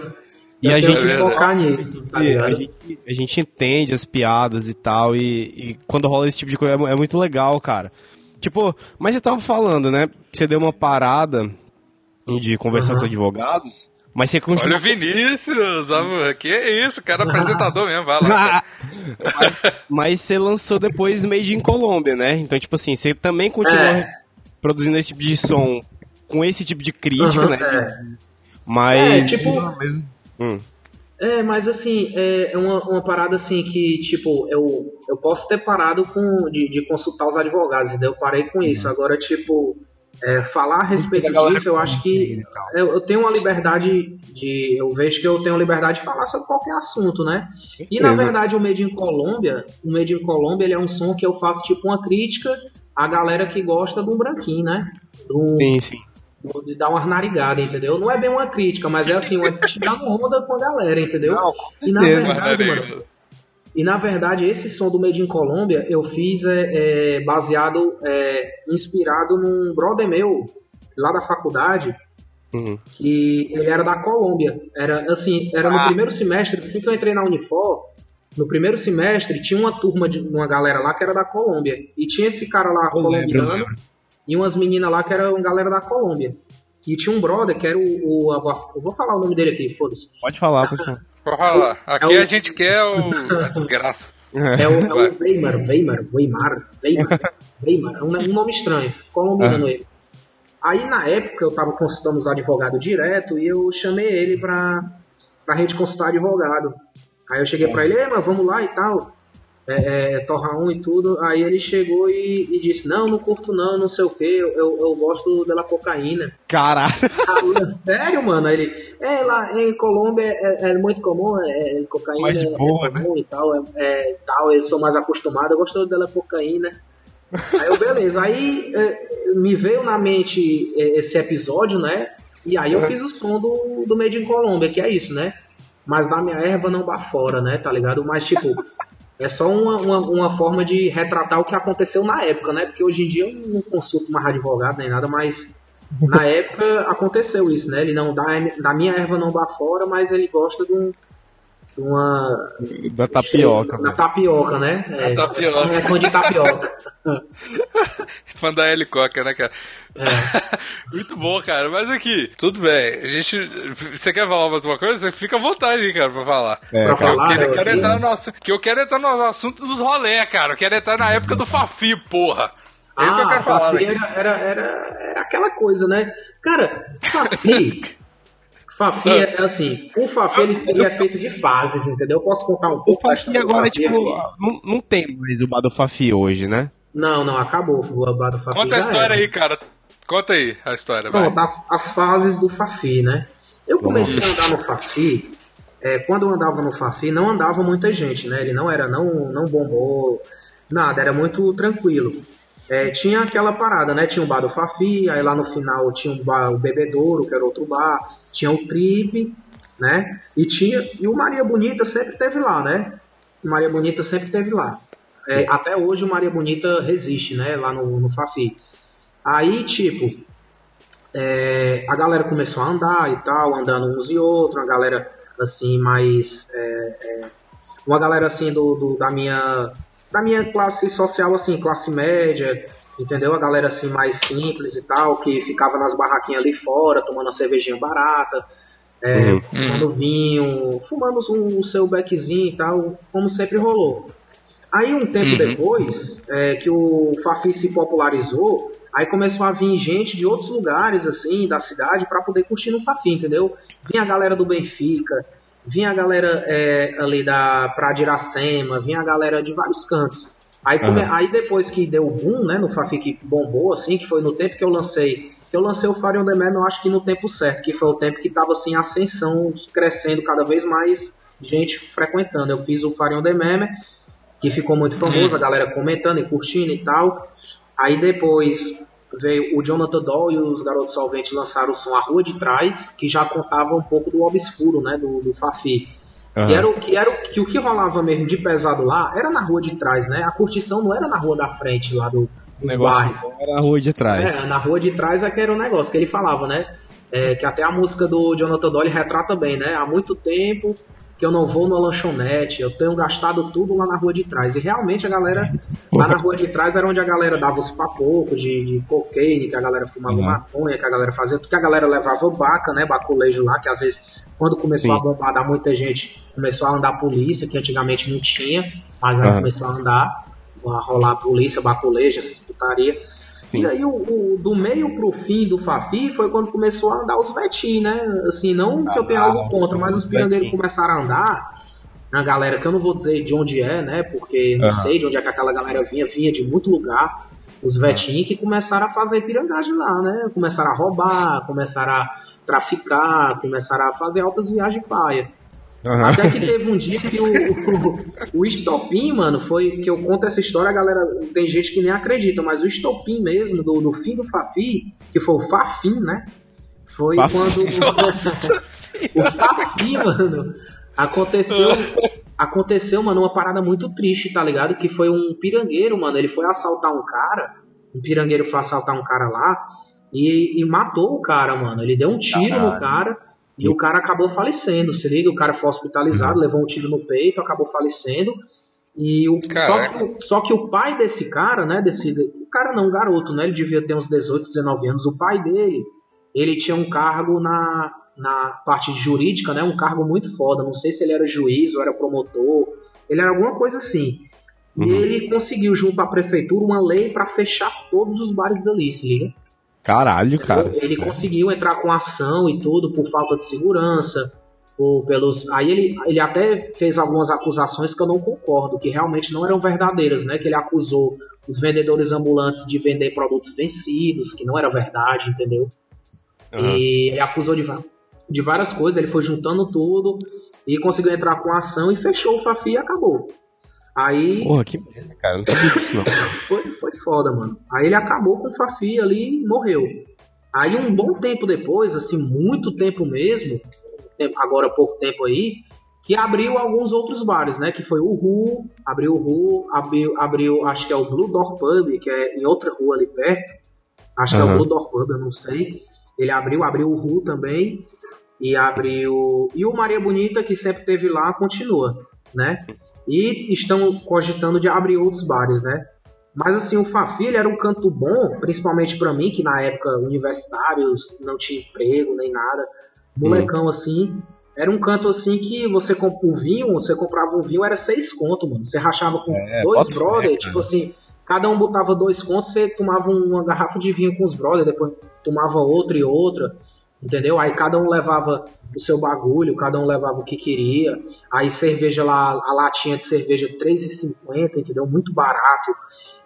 E Eu a gente, que focar nisso, tá a, ligado? gente, a gente entende as piadas e tal, e, e quando rola esse tipo de coisa é é muito legal, cara. Tipo, mas você tava falando, né? Você deu uma parada de conversar com os advogados, mas você continua. Olha o Vinícius, amor. Que isso, cara apresentador mesmo, vai lá. mas você lançou depois Made in Colômbia, né? Então, tipo assim, você também continua É. produzindo esse tipo de som com esse tipo de crítica, Uhum, né? é. Mas. É, tipo- Hum. É, mas assim, é uma, uma parada assim que, tipo, eu, eu posso ter parado com, de, de consultar os advogados, entendeu? Eu parei com isso. Agora, tipo, é, falar a respeito disso, eu acho que eu, eu tenho uma liberdade de. Eu vejo que eu tenho liberdade de falar sobre qualquer assunto, né? E na verdade, o Made in Colômbia, o Made in Colômbia, ele é um som que eu faço, tipo, uma crítica à galera que gosta do branquinho, né? Do, Sim, sim. de dar uma narigada, entendeu? Não é bem uma crítica, mas é assim, uma tirando onda com a galera, entendeu? Não, e na certeza. verdade, mano, e na verdade esse som do Made in Colômbia eu fiz é, é, baseado, é, inspirado num brother meu lá da faculdade Uhum. que ele era da Colômbia. Era assim, era no Ah. primeiro semestre, assim que eu entrei na Unifor, no primeiro semestre tinha uma turma de uma galera lá que era da Colômbia. E tinha esse cara lá Eu colombiano lembro. e umas meninas lá que eram uma galera da Colômbia. E tinha um brother que era o. o- a- eu vou falar o nome dele aqui, foda-se. Pode falar, pode falar. Falar. Aqui É o- a gente quer o... a desgraça. É o, é o Weimar, Weimar, Weimar, Weimar, Weimar, é um, um nome estranho, colombiano ele. Aí na época eu tava consultando os advogados direto e eu chamei ele pra, pra gente consultar advogado. Aí eu cheguei pra ele, "Ei, mas vamos lá e tal, é, é, torra um e tudo. Aí ele chegou e, e disse, não, não curto não, não sei o que, eu, eu, eu gosto dela cocaína. Caralho. Sério, mano? Aí ele, é, lá em Colômbia é, é muito comum, é, é, cocaína Mais é, boa, é comum e tal, é, é, tal, eu sou mais acostumado, eu gosto dela cocaína. Aí eu, beleza, aí é, me veio na mente é, esse episódio, né? E aí eu fiz o som do, do Made in Colômbia, que é isso, né? Mas da minha erva não bafora, né? Tá ligado? Mas, tipo, é só uma, uma, uma forma de retratar o que aconteceu na época, né? Porque hoje em dia eu não consulto mais advogado nem nada, mas na época aconteceu isso, né? Ele não dá, da minha erva não dá fora, mas ele gosta de, um, uma. Da tapioca, Da tapioca, né? É, tapioca. É fã de tapioca. Fã da Cocker, né, cara? É. Muito bom, cara. Mas aqui, tudo bem. A gente. Você quer falar mais uma coisa? Você fica à vontade aí, cara, pra falar. É, Pra cara. Eu falar, queria, eu- quero entrar no assunto, que eu quero entrar no assunto dos rolé, cara. Eu quero entrar na época do Fafi, porra. É isso que eu Ah, quero falar, Fafi né? era, era, era, era aquela coisa, né? Cara, Fafi. Fafi é assim, o Fafi ele, é feito de fases, entendeu? Eu posso contar um O pouco da Fafi agora, Fafi tipo, aqui? não, não tem mais o bar do Fafi hoje, né? Não, não, acabou. O bar do Fafi Conta a história era. aí, cara. Conta aí a história, vai. Pronto, as, as fases do Fafi, né? Eu comecei a andar no Fafi, é, quando eu andava no Fafi, não andava muita gente, né? Ele não era, não, não bombou, nada, era muito tranquilo. É, tinha aquela parada, né? Tinha o bar do Fafi, aí lá no final tinha o, bar, o Bebedouro, que era outro bar, tinha o Trip, né? E tinha. E o Maria Bonita sempre teve lá, né? O Maria Bonita sempre teve lá. É, até hoje o Maria Bonita resiste, né? Lá no, no Fafi. Aí, tipo, é, a galera começou a andar e tal, andando uns e outros, uma galera assim, mais. é, é, uma galera assim do, do- da minha. Da minha classe social, assim, classe média, entendeu? A galera assim mais simples e tal, que ficava nas barraquinhas ali fora, tomando uma cervejinha barata, é, Uhum. tomando vinho, fumando um, o seu beckzinho e tal, como sempre rolou. Aí um tempo Uhum. depois, é, que o Fafi se popularizou, aí começou a vir gente de outros lugares, assim, da cidade, para poder curtir no Fafi, entendeu? Vinha a galera do Benfica, vinha a galera é, ali da Praia de Iracema, vinha a galera de vários cantos. Aí, come- aí depois que deu o boom, né, no Fafi que bombou, assim, que foi no tempo que eu lancei, que eu lancei o Fire on the Map, eu acho que no tempo certo, que foi o tempo que tava, assim, ascensão, crescendo cada vez mais gente frequentando. Eu fiz o Fire on the Meme, que ficou muito famoso, a galera comentando e curtindo e tal. Aí depois veio o Jonathan Doll e os Garotos Solventes lançaram o som A Rua de Trás, que já contava um pouco do obscuro, né, do, do Fafi. Que Aham. era, o, que era que o que rolava mesmo de pesado lá era na rua de trás, né? A curtição não era na rua da frente lá do, dos bairros. era a rua de trás. É, na rua de trás é que era o negócio que ele falava, né? é, que até a música do Jonathan Dolly retrata bem, né? Há muito tempo que eu não vou numa lanchonete, eu tenho gastado tudo lá na rua de trás. E realmente a galera, lá na rua de trás era onde a galera dava os papocos de, de cocaine, que a galera fumava Uhum. maconha, que a galera fazia, porque a galera levava baca, né? Baculejo lá, que às vezes, quando começou Sim. a bombar, dar muita gente, começou a andar a polícia, que antigamente não tinha, mas aí Uhum. começou a andar, a rolar a polícia, baculejo, essas putaria. Sim. E aí, o, o- do meio pro fim do Fafi foi quando começou a andar os Vetim, né? Assim, não que eu tenha Ah, algo contra, mas os os pirangueiros Vetim. começaram a andar. A galera, que eu não vou dizer de onde é, né? Porque não Aham. sei de onde é que aquela galera vinha, vinha de muito lugar. Os Vetim que começaram a fazer pirangagem lá, né? Começaram a roubar, começaram a traficar, começaram a fazer altas viagens paia. Aham. Até que teve um dia que o, o, o estopim, mano, foi que eu conto essa história, a galera tem gente que nem acredita, mas o estopim mesmo, do, do fim do Fafi, que foi o Fafim, né? Foi Fafim. quando. o Fafi, mano, aconteceu. Aconteceu, mano, uma parada muito triste, tá ligado? Que foi um pirangueiro, mano. Ele foi assaltar um cara. Um pirangueiro foi assaltar um cara lá e, e matou o cara, mano. Ele deu um tiro no cara e o cara acabou falecendo. Se liga, o cara foi hospitalizado, levou um tiro no peito, acabou falecendo. E o, só, que, o- só que o pai desse cara, né? Desse, o cara não, um garoto, né? Ele devia ter uns 18, 19 anos. O pai dele, ele tinha um cargo na, na parte jurídica, né? Um cargo muito foda. Não sei se ele era juiz ou era promotor. Ele era alguma coisa assim. E Uhum. ele conseguiu, junto à prefeitura, uma lei pra fechar todos os bares dali, se liga? Caralho, cara. ele conseguiu entrar com ação e tudo por falta de segurança, por, pelos. Aí ele, ele até fez algumas acusações que eu não concordo, que realmente não eram verdadeiras, né? Que ele acusou os vendedores ambulantes de vender produtos vencidos, que não era verdade, entendeu? Aham. E ele acusou de, de várias coisas, ele foi juntando tudo e conseguiu entrar com ação e fechou o Fafi e acabou. Aí Porra, que merda, cara. Não sabia disso, não. foi, foi foda, mano. Aí ele acabou com o Fafi ali e morreu. Aí um bom tempo depois, assim, muito tempo mesmo, agora pouco tempo aí, que abriu alguns outros bares, né? Que foi o Ru, abriu o Ru, abriu, abriu, acho que é o Blue Door Pub, que é em outra rua ali perto. Acho que é o Blue Door Pub, eu não sei. Ele abriu, abriu o Ru também. E abriu. E o Maria Bonita, que sempre teve lá, continua, né? E estão cogitando de abrir outros bares, né? Mas assim, o Fafi ele era um canto bom, principalmente pra mim, que na época universitários não tinha emprego nem nada. Molecão assim. Era um canto assim que você compra um vinho, você comprava um vinho, era seis conto, mano. Você rachava com É, dois bota fé, brother, cara. tipo assim, cada um botava dois contos, você tomava uma garrafa de vinho com os brothers, depois tomava outra e outra. Entendeu? Aí cada um levava o seu bagulho, cada um levava o que queria. Aí cerveja lá, a latinha de cerveja R$3,50, entendeu? Muito barato.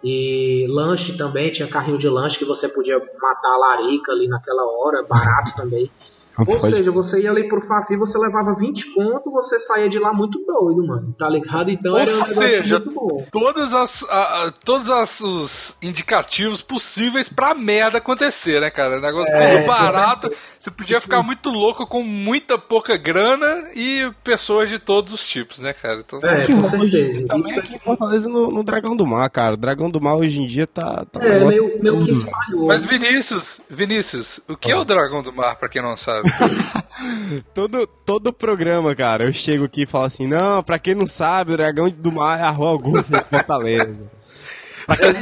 E lanche também, tinha carrinho de lanche que você podia matar a larica ali naquela hora, barato também. Ou Pode- seja, você ia ali pro Fafi, você levava 20 conto, você saía de lá muito doido, mano. Tá ligado? Então Ou era um negócio seja, muito bom. Todas as, a- a- todos as- os indicativos possíveis pra merda acontecer, né, cara? Negócio É, tudo barato. Você podia ficar muito louco com muita pouca grana e pessoas de todos os tipos, né, cara? Então, É, Que com certeza. Também Isso aqui em Fortaleza no, no Dragão do Mar, cara. O Dragão do Mar hoje em dia tá. tá um é, negócio meio, meio que espalhou. Mas Vinícius, Vinícius, o que é o Dragão do Mar, pra quem não sabe? Todo, todo programa, cara, eu chego aqui e falo assim: não, pra quem não sabe, o Dragão do Mar é a Rua Augusta Fortaleza.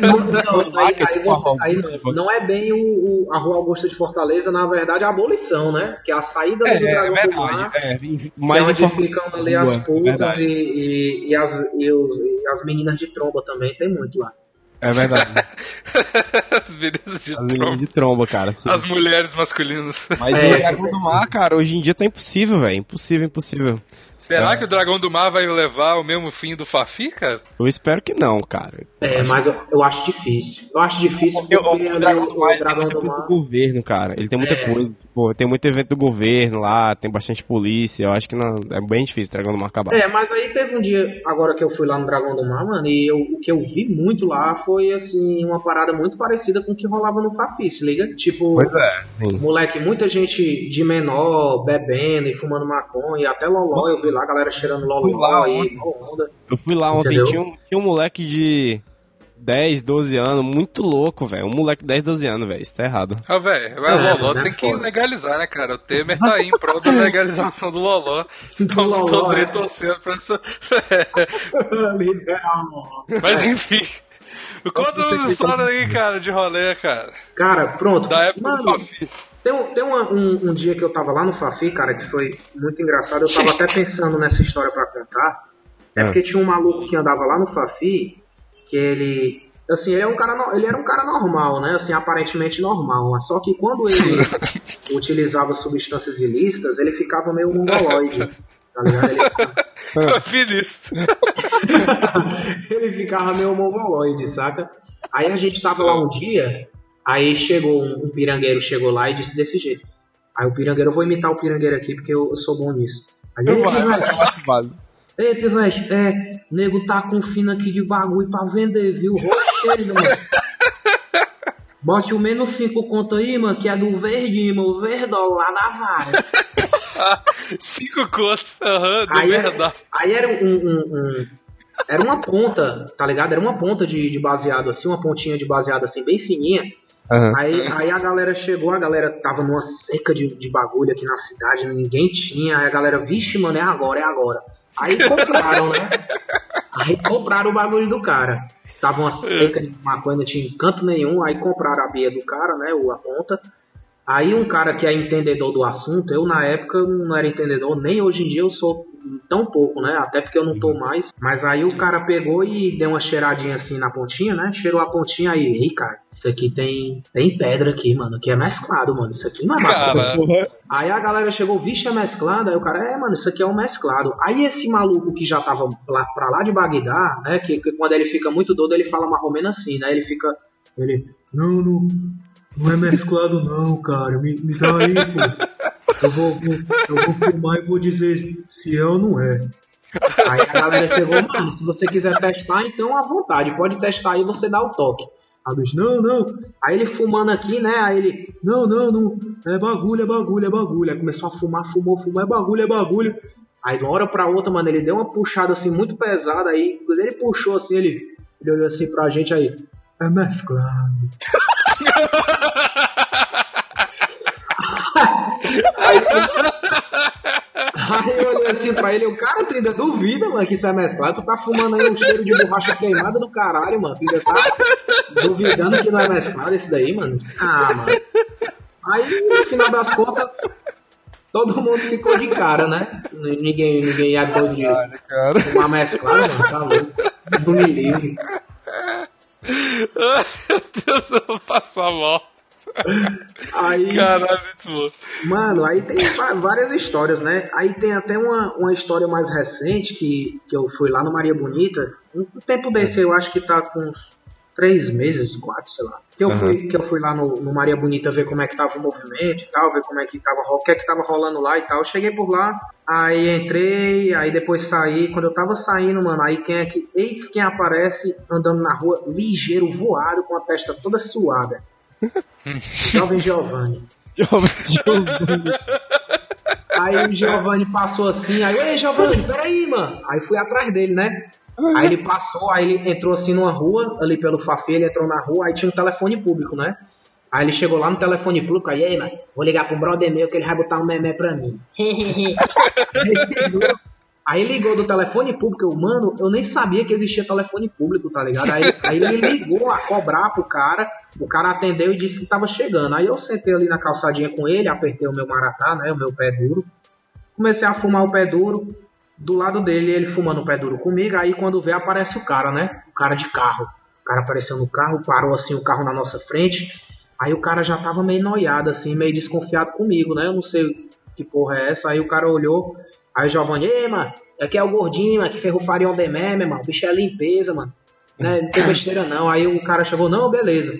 Não do aí, é aí a você- Rua aí Augusta de não, não é bem o, o- a Rua Augusta de Fortaleza, na verdade é a abolição, né? Que é a saída do É, é Dragão do verdade. Mar, É, que é mas onde ficam ali as é putas verdade. e, e, e as, e, os- e as meninas de tromba também, tem muito lá. É verdade. As meninas de As meninas tromba. de tromba, cara. sim. As mulheres masculinas. Mas É, o Dragão do Mar, cara, hoje em dia tá impossível, velho. Impossível, impossível. Será É. que o Dragão do Mar vai levar o mesmo fim do Fafi, cara? Eu espero que não, cara. É, mas eu, eu acho difícil. Eu acho difícil porque, Porque o, o Dragão do Mar ele tem Dragão muita do Mar- do governo, cara. Ele tem muita É. coisa. Pô, tem muito evento do governo lá, tem bastante polícia. Eu acho que não, é bem difícil o Dragão do Mar acabar. É, mas aí teve um dia, agora que eu fui lá no Dragão do Mar, mano, e eu- o que eu vi muito lá foi, assim, uma parada muito parecida com o que rolava no Fafi, se liga? Tipo, Pois é, sim. moleque, muita gente de menor, bebendo e fumando maconha, até loló, eu vi lá a galera cheirando Fui lá loló aí, ontem. mó onda. Eu fui lá ontem, tinha um, tinha um moleque de 10, 12 anos, muito louco, velho. Um moleque de 10, 12 anos, velho. Isso tá errado. Ah, velho, mas É, o Loló né, tem que foda. legalizar, né, cara? O Temer tá aí em prol da legalização do Loló. Estamos Loló, todos aí é. torcendo pra isso. Mas enfim. Conta umas histórias aí, cara, de rolê, cara. Cara, pronto. Da época do Mano, Fafi. Tem, um, tem uma- um, um dia que eu tava lá no Fafi, cara, que foi muito engraçado. Eu tava até pensando nessa história pra contar. É Ah. porque tinha um maluco que andava lá no Fafi, que ele. Assim, ele, é um cara, ele era um cara normal, né? Assim, aparentemente normal. mas Só que quando ele utilizava substâncias ilícitas, ele ficava meio mongoloide. Tá ligado? Ele ficava- Feliz. ele ficava meio mongoloide, saca? Aí a gente tava lá um dia, aí chegou um, um pirangueiro, chegou lá e disse desse jeito. Aí o pirangueiro, eu vou imitar o pirangueiro aqui porque eu, eu sou bom nisso. Aí, pivete, Válido. ei, pivete, é, nego tá com fina aqui de bagulho pra vender, viu? Rochedo, mano. Bote o menos 5 conto aí, mano, que é do verdinho, mano, o verdol lá da vara. Cinco contos, aham, do Aí, era- verdade. aí era um, um- um- Era uma ponta, tá ligado? Era uma ponta de, de baseado assim, uma pontinha de baseado assim, bem fininha. Aham. Aí, aí a galera chegou, a galera tava numa seca de, de bagulho aqui na cidade, ninguém tinha. Aí a galera, vixe, mano, é agora, é agora. Aí compraram, né? Aí compraram o bagulho do cara. Tava uma seca de maconha, não tinha canto nenhum. Aí compraram a beia do cara, né? o- A ponta. Aí um cara que é entendedor do assunto, eu na época não era entendedor, nem hoje em dia eu sou tão pouco, né? Até porque eu não tô mais. Mas aí o cara pegou e deu uma cheiradinha assim na pontinha, né? Cheirou a pontinha aí, ei, cara, isso aqui tem, tem pedra aqui, mano, que é mesclado, mano. Isso aqui não é maconha. Cara, Aí a galera chegou, vixe, é mesclado. Aí o cara, é, mano, isso aqui é um mesclado. Aí esse maluco que já tava lá, pra lá de Bagdá, né? Que, que quando ele fica muito doido, ele fala mais ou menos assim, né? Ele fica. Ele. Não, não. Não é mesclado não, cara. Me, me dá aí, pô. Eu vou, vou- eu vou filmar e vou dizer se é ou não é. Aí a galera chegou, mano, se você quiser testar, então à vontade, pode testar aí, você dá o toque. Aí bicho, não, não. Aí ele fumando aqui, né? Aí ele, não, não, não. É bagulho, é bagulho, é bagulho. Aí começou a fumar, fumou, fumou, é bagulho, é bagulho. Aí de uma hora pra outra, mano, ele deu uma puxada assim muito pesada. Aí quando ele puxou assim, ele, ele olhou assim pra gente aí. É mesclado. Aí eu olhei assim pra ele, o cara, tu ainda duvida, mano, que isso é mesclado? Tu tá fumando aí um cheiro de borracha queimada do caralho, mano. Tu ainda tá duvidando que não é mesclado esse daí, mano? Ah, mano. Aí, no final das contas, todo mundo ficou de cara, né? Ninguém, ninguém é doido de Cara. fumar mesclado, mano, tá louco. Não me livre. Ai, meu Deus, eu vou passar mal. Aí, Caralho, muito bom. Mano, aí tem várias histórias, né? Aí tem até uma, uma história mais recente que, que eu fui lá no Maria Bonita. Um tempo desse, eu acho que tá com uns três meses, quatro, sei lá. Que eu, fui, que eu fui lá no, no Maria Bonita ver como é que tava o movimento e tal, ver como é que tava, o que é que tava rolando lá e tal. Eu cheguei por lá, aí entrei, aí depois saí. Quando eu tava saindo, mano, aí quem é que. Eis quem aparece andando na rua, ligeiro, voado, com a testa toda suada. Jovem Giovanni. Aí o Giovanni passou assim, aí, ei Giovanni, peraí, mano. Aí fui atrás dele, né? Aí ele passou, aí ele entrou assim numa rua, ali pelo Fafê, ele entrou na rua, aí tinha um telefone público, né? Aí ele chegou lá no telefone público, aí, ei, mano, vou ligar pro brother meu que ele vai botar um memé pra mim. Aí ligou do telefone público, eu, mano, eu nem sabia que existia telefone público, tá ligado? Aí, aí ele ligou a cobrar pro cara, o cara atendeu e disse que tava chegando. Aí eu sentei ali na calçadinha com ele, apertei o meu maratá, né, o meu pé duro. Comecei a fumar o pé duro, do lado dele ele fumando o pé duro comigo, aí quando vê aparece o cara, né, o cara de carro. O cara apareceu no carro, parou assim o carro na nossa frente, aí o cara já tava meio noiado assim, meio desconfiado comigo, né, eu não sei que porra é essa, aí o cara olhou, Aí o Giovanni, ei, mano, aqui é o gordinho, que ferrufaria on the meme, mano. O bicho é limpeza, mano. Né? Não tem besteira não. Aí o cara chegou, não, beleza.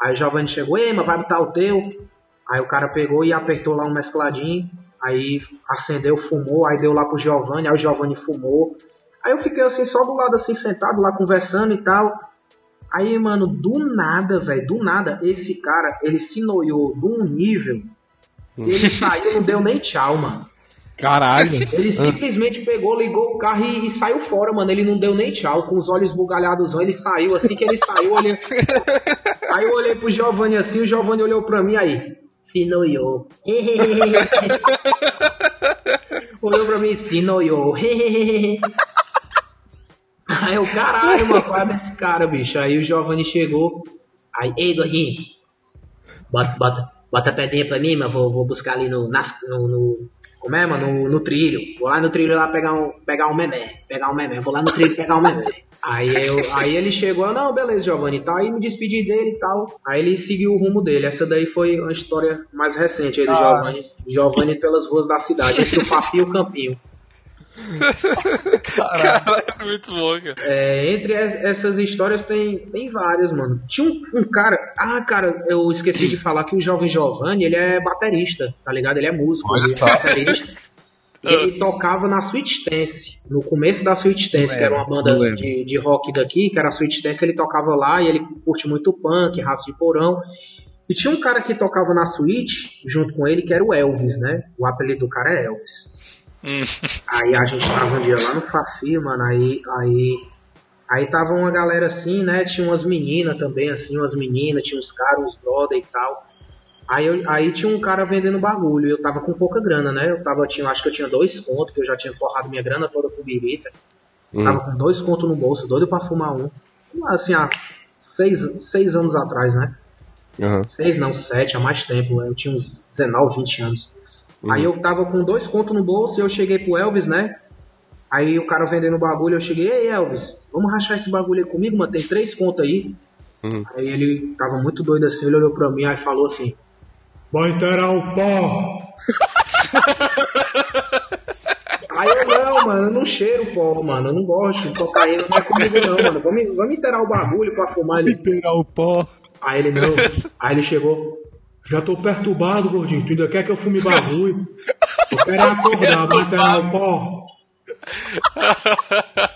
Aí o Giovanni chegou, ei, mano, vai botar o teu. Aí o cara pegou e apertou lá um mescladinho. Aí acendeu, fumou, aí deu lá pro Giovanni, aí o Giovanni fumou. Aí eu fiquei assim, só do lado assim, sentado lá conversando e tal. Aí, mano, do nada, velho, do nada, esse cara, ele se noiou de um nível. Ele saiu, não deu nem tchau, mano. Caralho. Ele simplesmente pegou, ligou o carro e, e saiu fora, mano. Ele não deu nem tchau, com os olhos bugalhados. Ele saiu, assim que ele saiu, olhei. Aí eu olhei pro Giovanni assim, o Giovanni olhou pra mim aí. Finoyo. olhou pra mim, Finoyo. Aí eu, caralho, mano, qual é desse cara, bicho? Aí o Giovanni chegou. Aí, ei, gordinho, bota, bota, bota a pedrinha pra mim, mas vou, vou buscar ali no, nas, no, no- Como é, mano? No, no trilho. Vou lá no trilho lá pegar um, pegar um memé. Pegar um memé. Vou lá no trilho pegar um memé. Aí, eu, aí ele chegou, eu, não, beleza, Giovanni, tá? Aí me despedi dele e tal. Aí ele seguiu o rumo dele. Essa daí foi uma história mais recente aí do Giovanni. Giovanni pelas ruas da cidade, entre o Papi e o Campinho. Caralho, muito bom, cara. É, entre es- essas histórias tem, tem várias, mano. Tinha um, um cara. Ah, cara, eu esqueci de falar que o jovem Giovanni, ele é baterista, tá ligado? Ele é músico, Olha ele só. é baterista. E ele tocava na Sweet Stance, no começo da Sweet Stance, que era uma banda não lembro. de, de rock daqui, que era a Sweet Stance, ele tocava lá e ele curte muito punk, raço de porão. E tinha um cara que tocava na Sweet, junto com ele, que era o Elvis, né? O apelido do cara é Elvis. Hum. Aí a gente tava um dia lá no Fafi, mano, aí, aí, aí tava uma galera assim, né, tinha umas meninas também, assim, umas meninas, tinha uns caras, uns brother e tal. Aí, eu- aí tinha um cara vendendo bagulho, eu tava com pouca grana, né, eu tava, tinha, acho que eu tinha dois contos, que eu já tinha forrado minha grana toda com birita. Tava com dois contos no bolso, doido pra fumar um. Assim, há seis, seis anos atrás, né. Aham. Seis não, sete, há mais tempo. Eu tinha uns 19, 20 anos. Aí eu tava com dois contos no bolso e eu cheguei pro Elvis, né? Aí o cara vendendo bagulho, eu cheguei, ei Elvis, vamos rachar esse bagulho aí comigo, mano, tem três contos aí. Uhum. Aí ele tava muito doido assim, ele olhou pra mim aí falou assim, vai inteirar o pó. aí eu, não, mano, eu não cheiro pó, mano, eu não gosto de cocaína, não é comigo não, mano, vamos, vamos inteirar o bagulho pra fumar. Ele, Pegar o pó. Aí ele não. Aí ele chegou. Já tô perturbado, gordinho. Tu ainda quer que eu fume bagulho? Eu quero é acordar, bater o pó.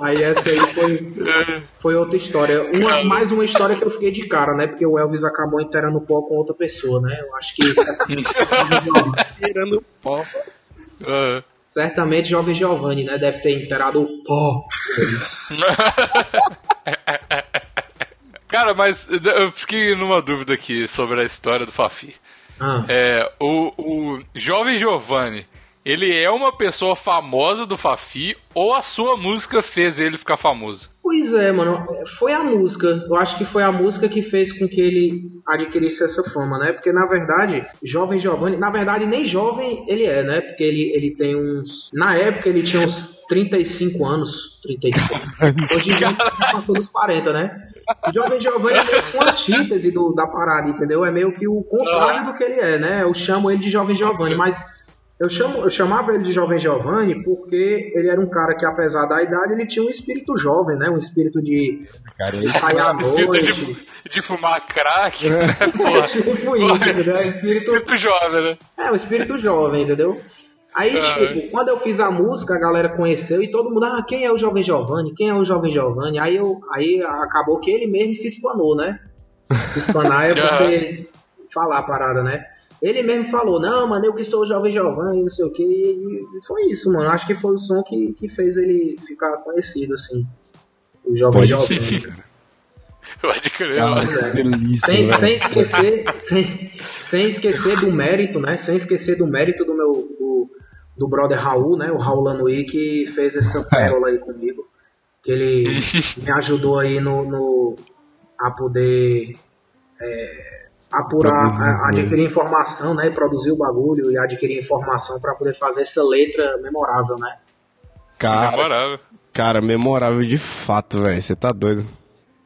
Aí essa aí foi, foi outra história. Uma, mais uma história que eu fiquei de cara, né? Porque o Elvis acabou inteirando o pó com outra pessoa, né? Eu acho que isso é... Tirando pó. Ah. certamente jovem Giovanni, né? Deve ter inteirado o pó. Cara, mas eu fiquei numa dúvida aqui sobre a história do Fafi. Ah. É, o, o jovem Giovanni, ele é uma pessoa famosa do Fafi ou a sua música fez ele ficar famoso? Pois é, mano. Foi a música. Eu acho que foi a música que fez com que ele adquirisse essa fama, né? Porque na verdade, jovem Giovanni, na verdade nem jovem ele é, né? Porque ele, ele tem uns. Na época ele tinha uns 35 anos. 35. Hoje em dia já passou dos 40, né? O jovem Giovanni é meio que uma antítese do, da parada, entendeu? É meio que o contrário do que ele é, né? Eu chamo ele de jovem Giovanni, mas eu, chamo, eu chamava ele de Jovem Giovanni porque ele era um cara que, apesar da idade, ele tinha um espírito jovem, né? Um espírito de Cara, ele sair à noite. de, de fumar crack, né? Porra. Tipo isso, entendeu? Espírito, Espírito jovem, né? é, um espírito jovem, entendeu? Aí, Ah, tipo, quando eu fiz a música, a galera conheceu e todo mundo, ah, quem é o Jovem Giovanni? Quem é o Jovem Giovanni? Aí, eu, aí acabou que ele mesmo se espanou, né? Se espanar é porque falar a parada, né? Ele mesmo falou, não, mano, eu que sou o Jovem Giovanni, não sei o que. E foi isso, mano. Acho que foi o som que, que fez ele ficar conhecido, assim. O Jovem Pode Giovanni. Pode crer, Ah, Sem, velho. sem esquecer, sem, sem esquecer do mérito, né? Sem esquecer do mérito do meu do, do brother Raul, né? O Raul Lanui que fez essa pérola aí comigo. Que ele me ajudou aí no, no a poder é, apurar, a- adquirir informação, né? Produzir o bagulho e adquirir informação para poder fazer essa letra memorável, né? Cara, Memorável. cara, memorável de fato, velho. Você tá doido.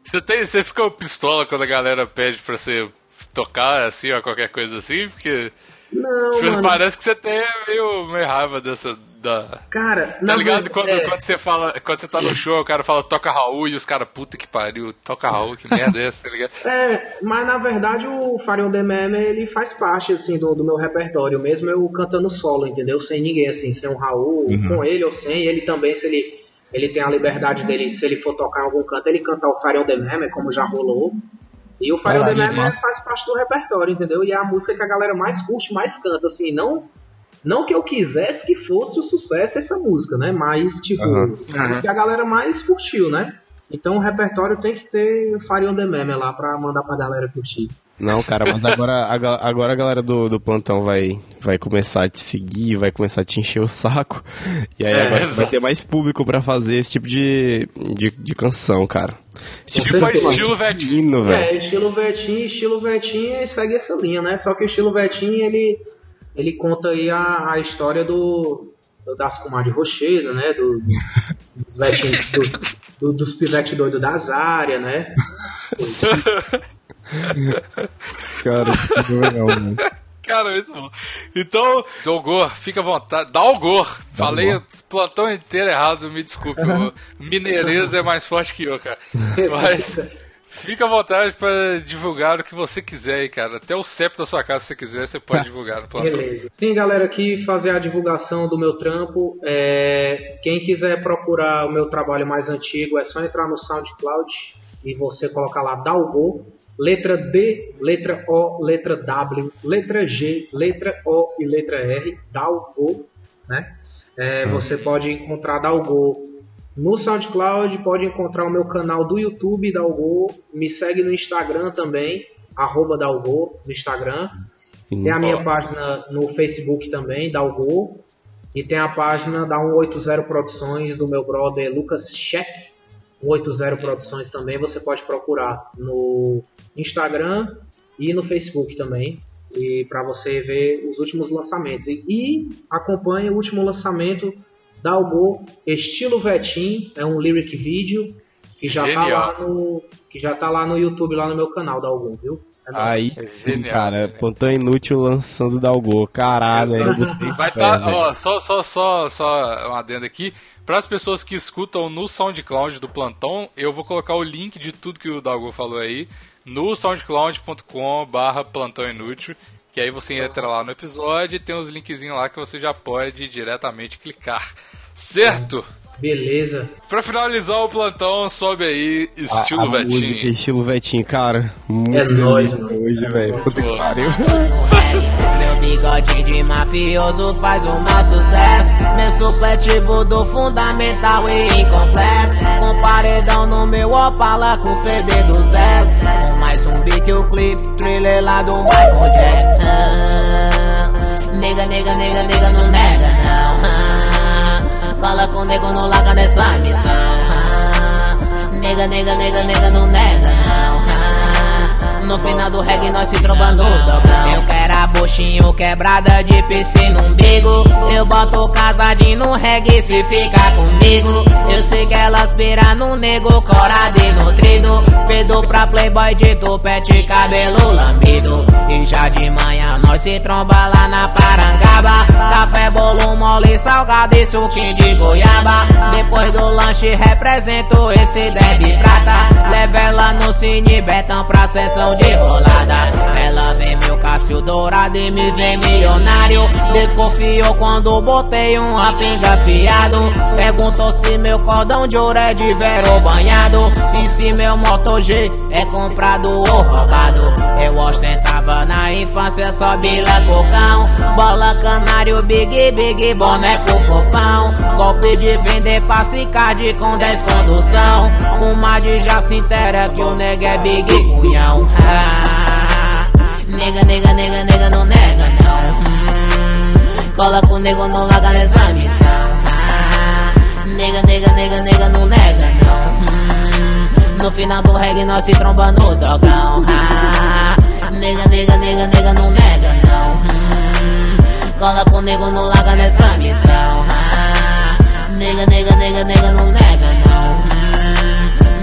Você, tem, você fica pistola quando a galera pede pra você tocar assim ou qualquer coisa assim? Porque Não, tipo, mano. parece que você tem meio, meio raiva dessa. Da... Cara, Tá na ligado? verdade- Quando, é. quando você fala, quando você tá no show, o cara fala toca Raul e os caras, puta que pariu, toca Raul, que merda é essa, tá ligado? É, mas na verdade o Farion de Meme, ele faz parte, assim, do, do meu repertório, mesmo eu cantando solo, entendeu? Sem ninguém, assim, sem o Raul, com ele ou sem, ele também, se ele, ele tem a liberdade dele, se ele for tocar em algum canto, ele cantar o Farion de Meme, como já rolou. E o Farion de Caralho, Meme massa. faz parte do repertório, entendeu? E é a música que a galera mais curte, mais canta, assim, não Não que eu quisesse que fosse o sucesso essa música, né? Mas, tipo, o que a galera mais curtiu, né? Então o repertório tem que ter Faria on the Meme lá pra mandar pra galera curtir. Não, cara, mas agora agora a galera do, do plantão vai, vai começar a te seguir, vai começar a te encher o saco. E aí É, agora exato. vai ter mais público pra fazer esse tipo de, de, de canção, cara. Esse tipo de Estilo Vetinho. velho. É, estilo Vetinho, estilo Vetinho e segue essa linha, né? Só que o estilo Vetinho, ele, ele conta aí a, a história do, do- das comadres rocheiras, né? Do, do- dos vetinhos, do- do- dos pivete doidos das áreas, né? Cara, que legal, mano. Cara, bom. Então, Dolgor, fica à vontade. Dalgor! Falei o plantão inteiro errado, me desculpe. o Mineireza é mais forte que eu, cara. Mas fica à vontade pra divulgar o que você quiser aí, cara. Até o CEP da sua casa, se você quiser, você pode divulgar no. Beleza. Sim, galera, aqui fazer a divulgação do meu trampo. É, quem quiser procurar o meu trabalho mais antigo, é só entrar no SoundCloud e você colocar lá Dalgo, letra D, letra O, letra W, letra G, letra O e letra R, Dalgo, né? É, Você pode encontrar Dalgo no SoundCloud, pode encontrar o meu canal do YouTube, Dalgo. Me segue no Instagram também, arroba Dalgo, no Instagram. Tem a minha página no Facebook também, da Algo. E tem a página da 180 Produções do meu brother Lucas Scheck. 180 Produções também você pode procurar no Instagram e no Facebook também. E para você ver os últimos lançamentos. E, e acompanhe o último lançamento da Algo, estilo Vetim, é um lyric vídeo que já tá Genial. lá no que já tá lá no YouTube lá no meu canal da Algo, viu? É. Aí, É sim, genial, cara, plantão inútil lançando Dalgo. Caralho, botei Vai velho. ó, só, só, só, só um adendo aqui. Para as pessoas que escutam no SoundCloud do Plantão, eu vou colocar o link de tudo que o Dalgo falou aí no soundcloud.com barra Plantão Inútil, que aí você entra lá no episódio e tem os linkzinhos lá que você já pode diretamente clicar. Certo? Beleza. Pra finalizar o plantão, sobe aí, A- estilo a, música Vetinho. estilo Vetinho, cara. Muito É nóis, hoje, velho. Puta que pariu. Meu bigode de mafioso faz o mau sucesso. Meu supletivo do fundamental e incompleto. Com paredão no meu Opala com CD do Zé. Com mais um beat que o clipe, thriller lá do Michael Jackson. Nega, nega, nega, nega, não nega não. Cola com nego, não larga nessa missão. Nega, nega, nega, nega, não nega No final do reggae nós se trombando. Dobrão Eu quero a buchinho quebrada de PC no umbigo. Eu boto casadinho no reggae se ficar comigo. Eu sei que ela aspira no nego corado e nutrido. Pedo pra playboy de tupete cabelo lambido. E já de manhã nós se tromba lá na Parangaba. Café, bolo, mole, salgado e suquinho de goiaba. Depois do lanche represento esse derby prata. Leva ela no cine Betão pra sessão de rolada Ela vê meu Cássio dourado e me vê milionário. Desconfiou quando botei um pinga fiado Perguntou se meu cordão de ouro é de vero banhado. E se meu Moto G é comprado ou roubado. Eu ostentava na infância só bila cocão. Bola canário, big, big, boneco fofão. Golpe de vender passe card com 10 condução O Mad já se que o nega é big cunhão ah, Nega, nega, nega, nega, não nega não. Hum, Cola com nego, não larga nessa missão. Nega, nega, nega, nega, não nega não. Hum, No final do reggae nós se tromba no drogão. Nega, nega, nega, nega, não nega não. Hum, Cola com nego, não larga nessa missão. Nega, nega, nega, nega, não nega não.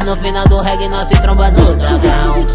No final do reggae nós se tromba no dragão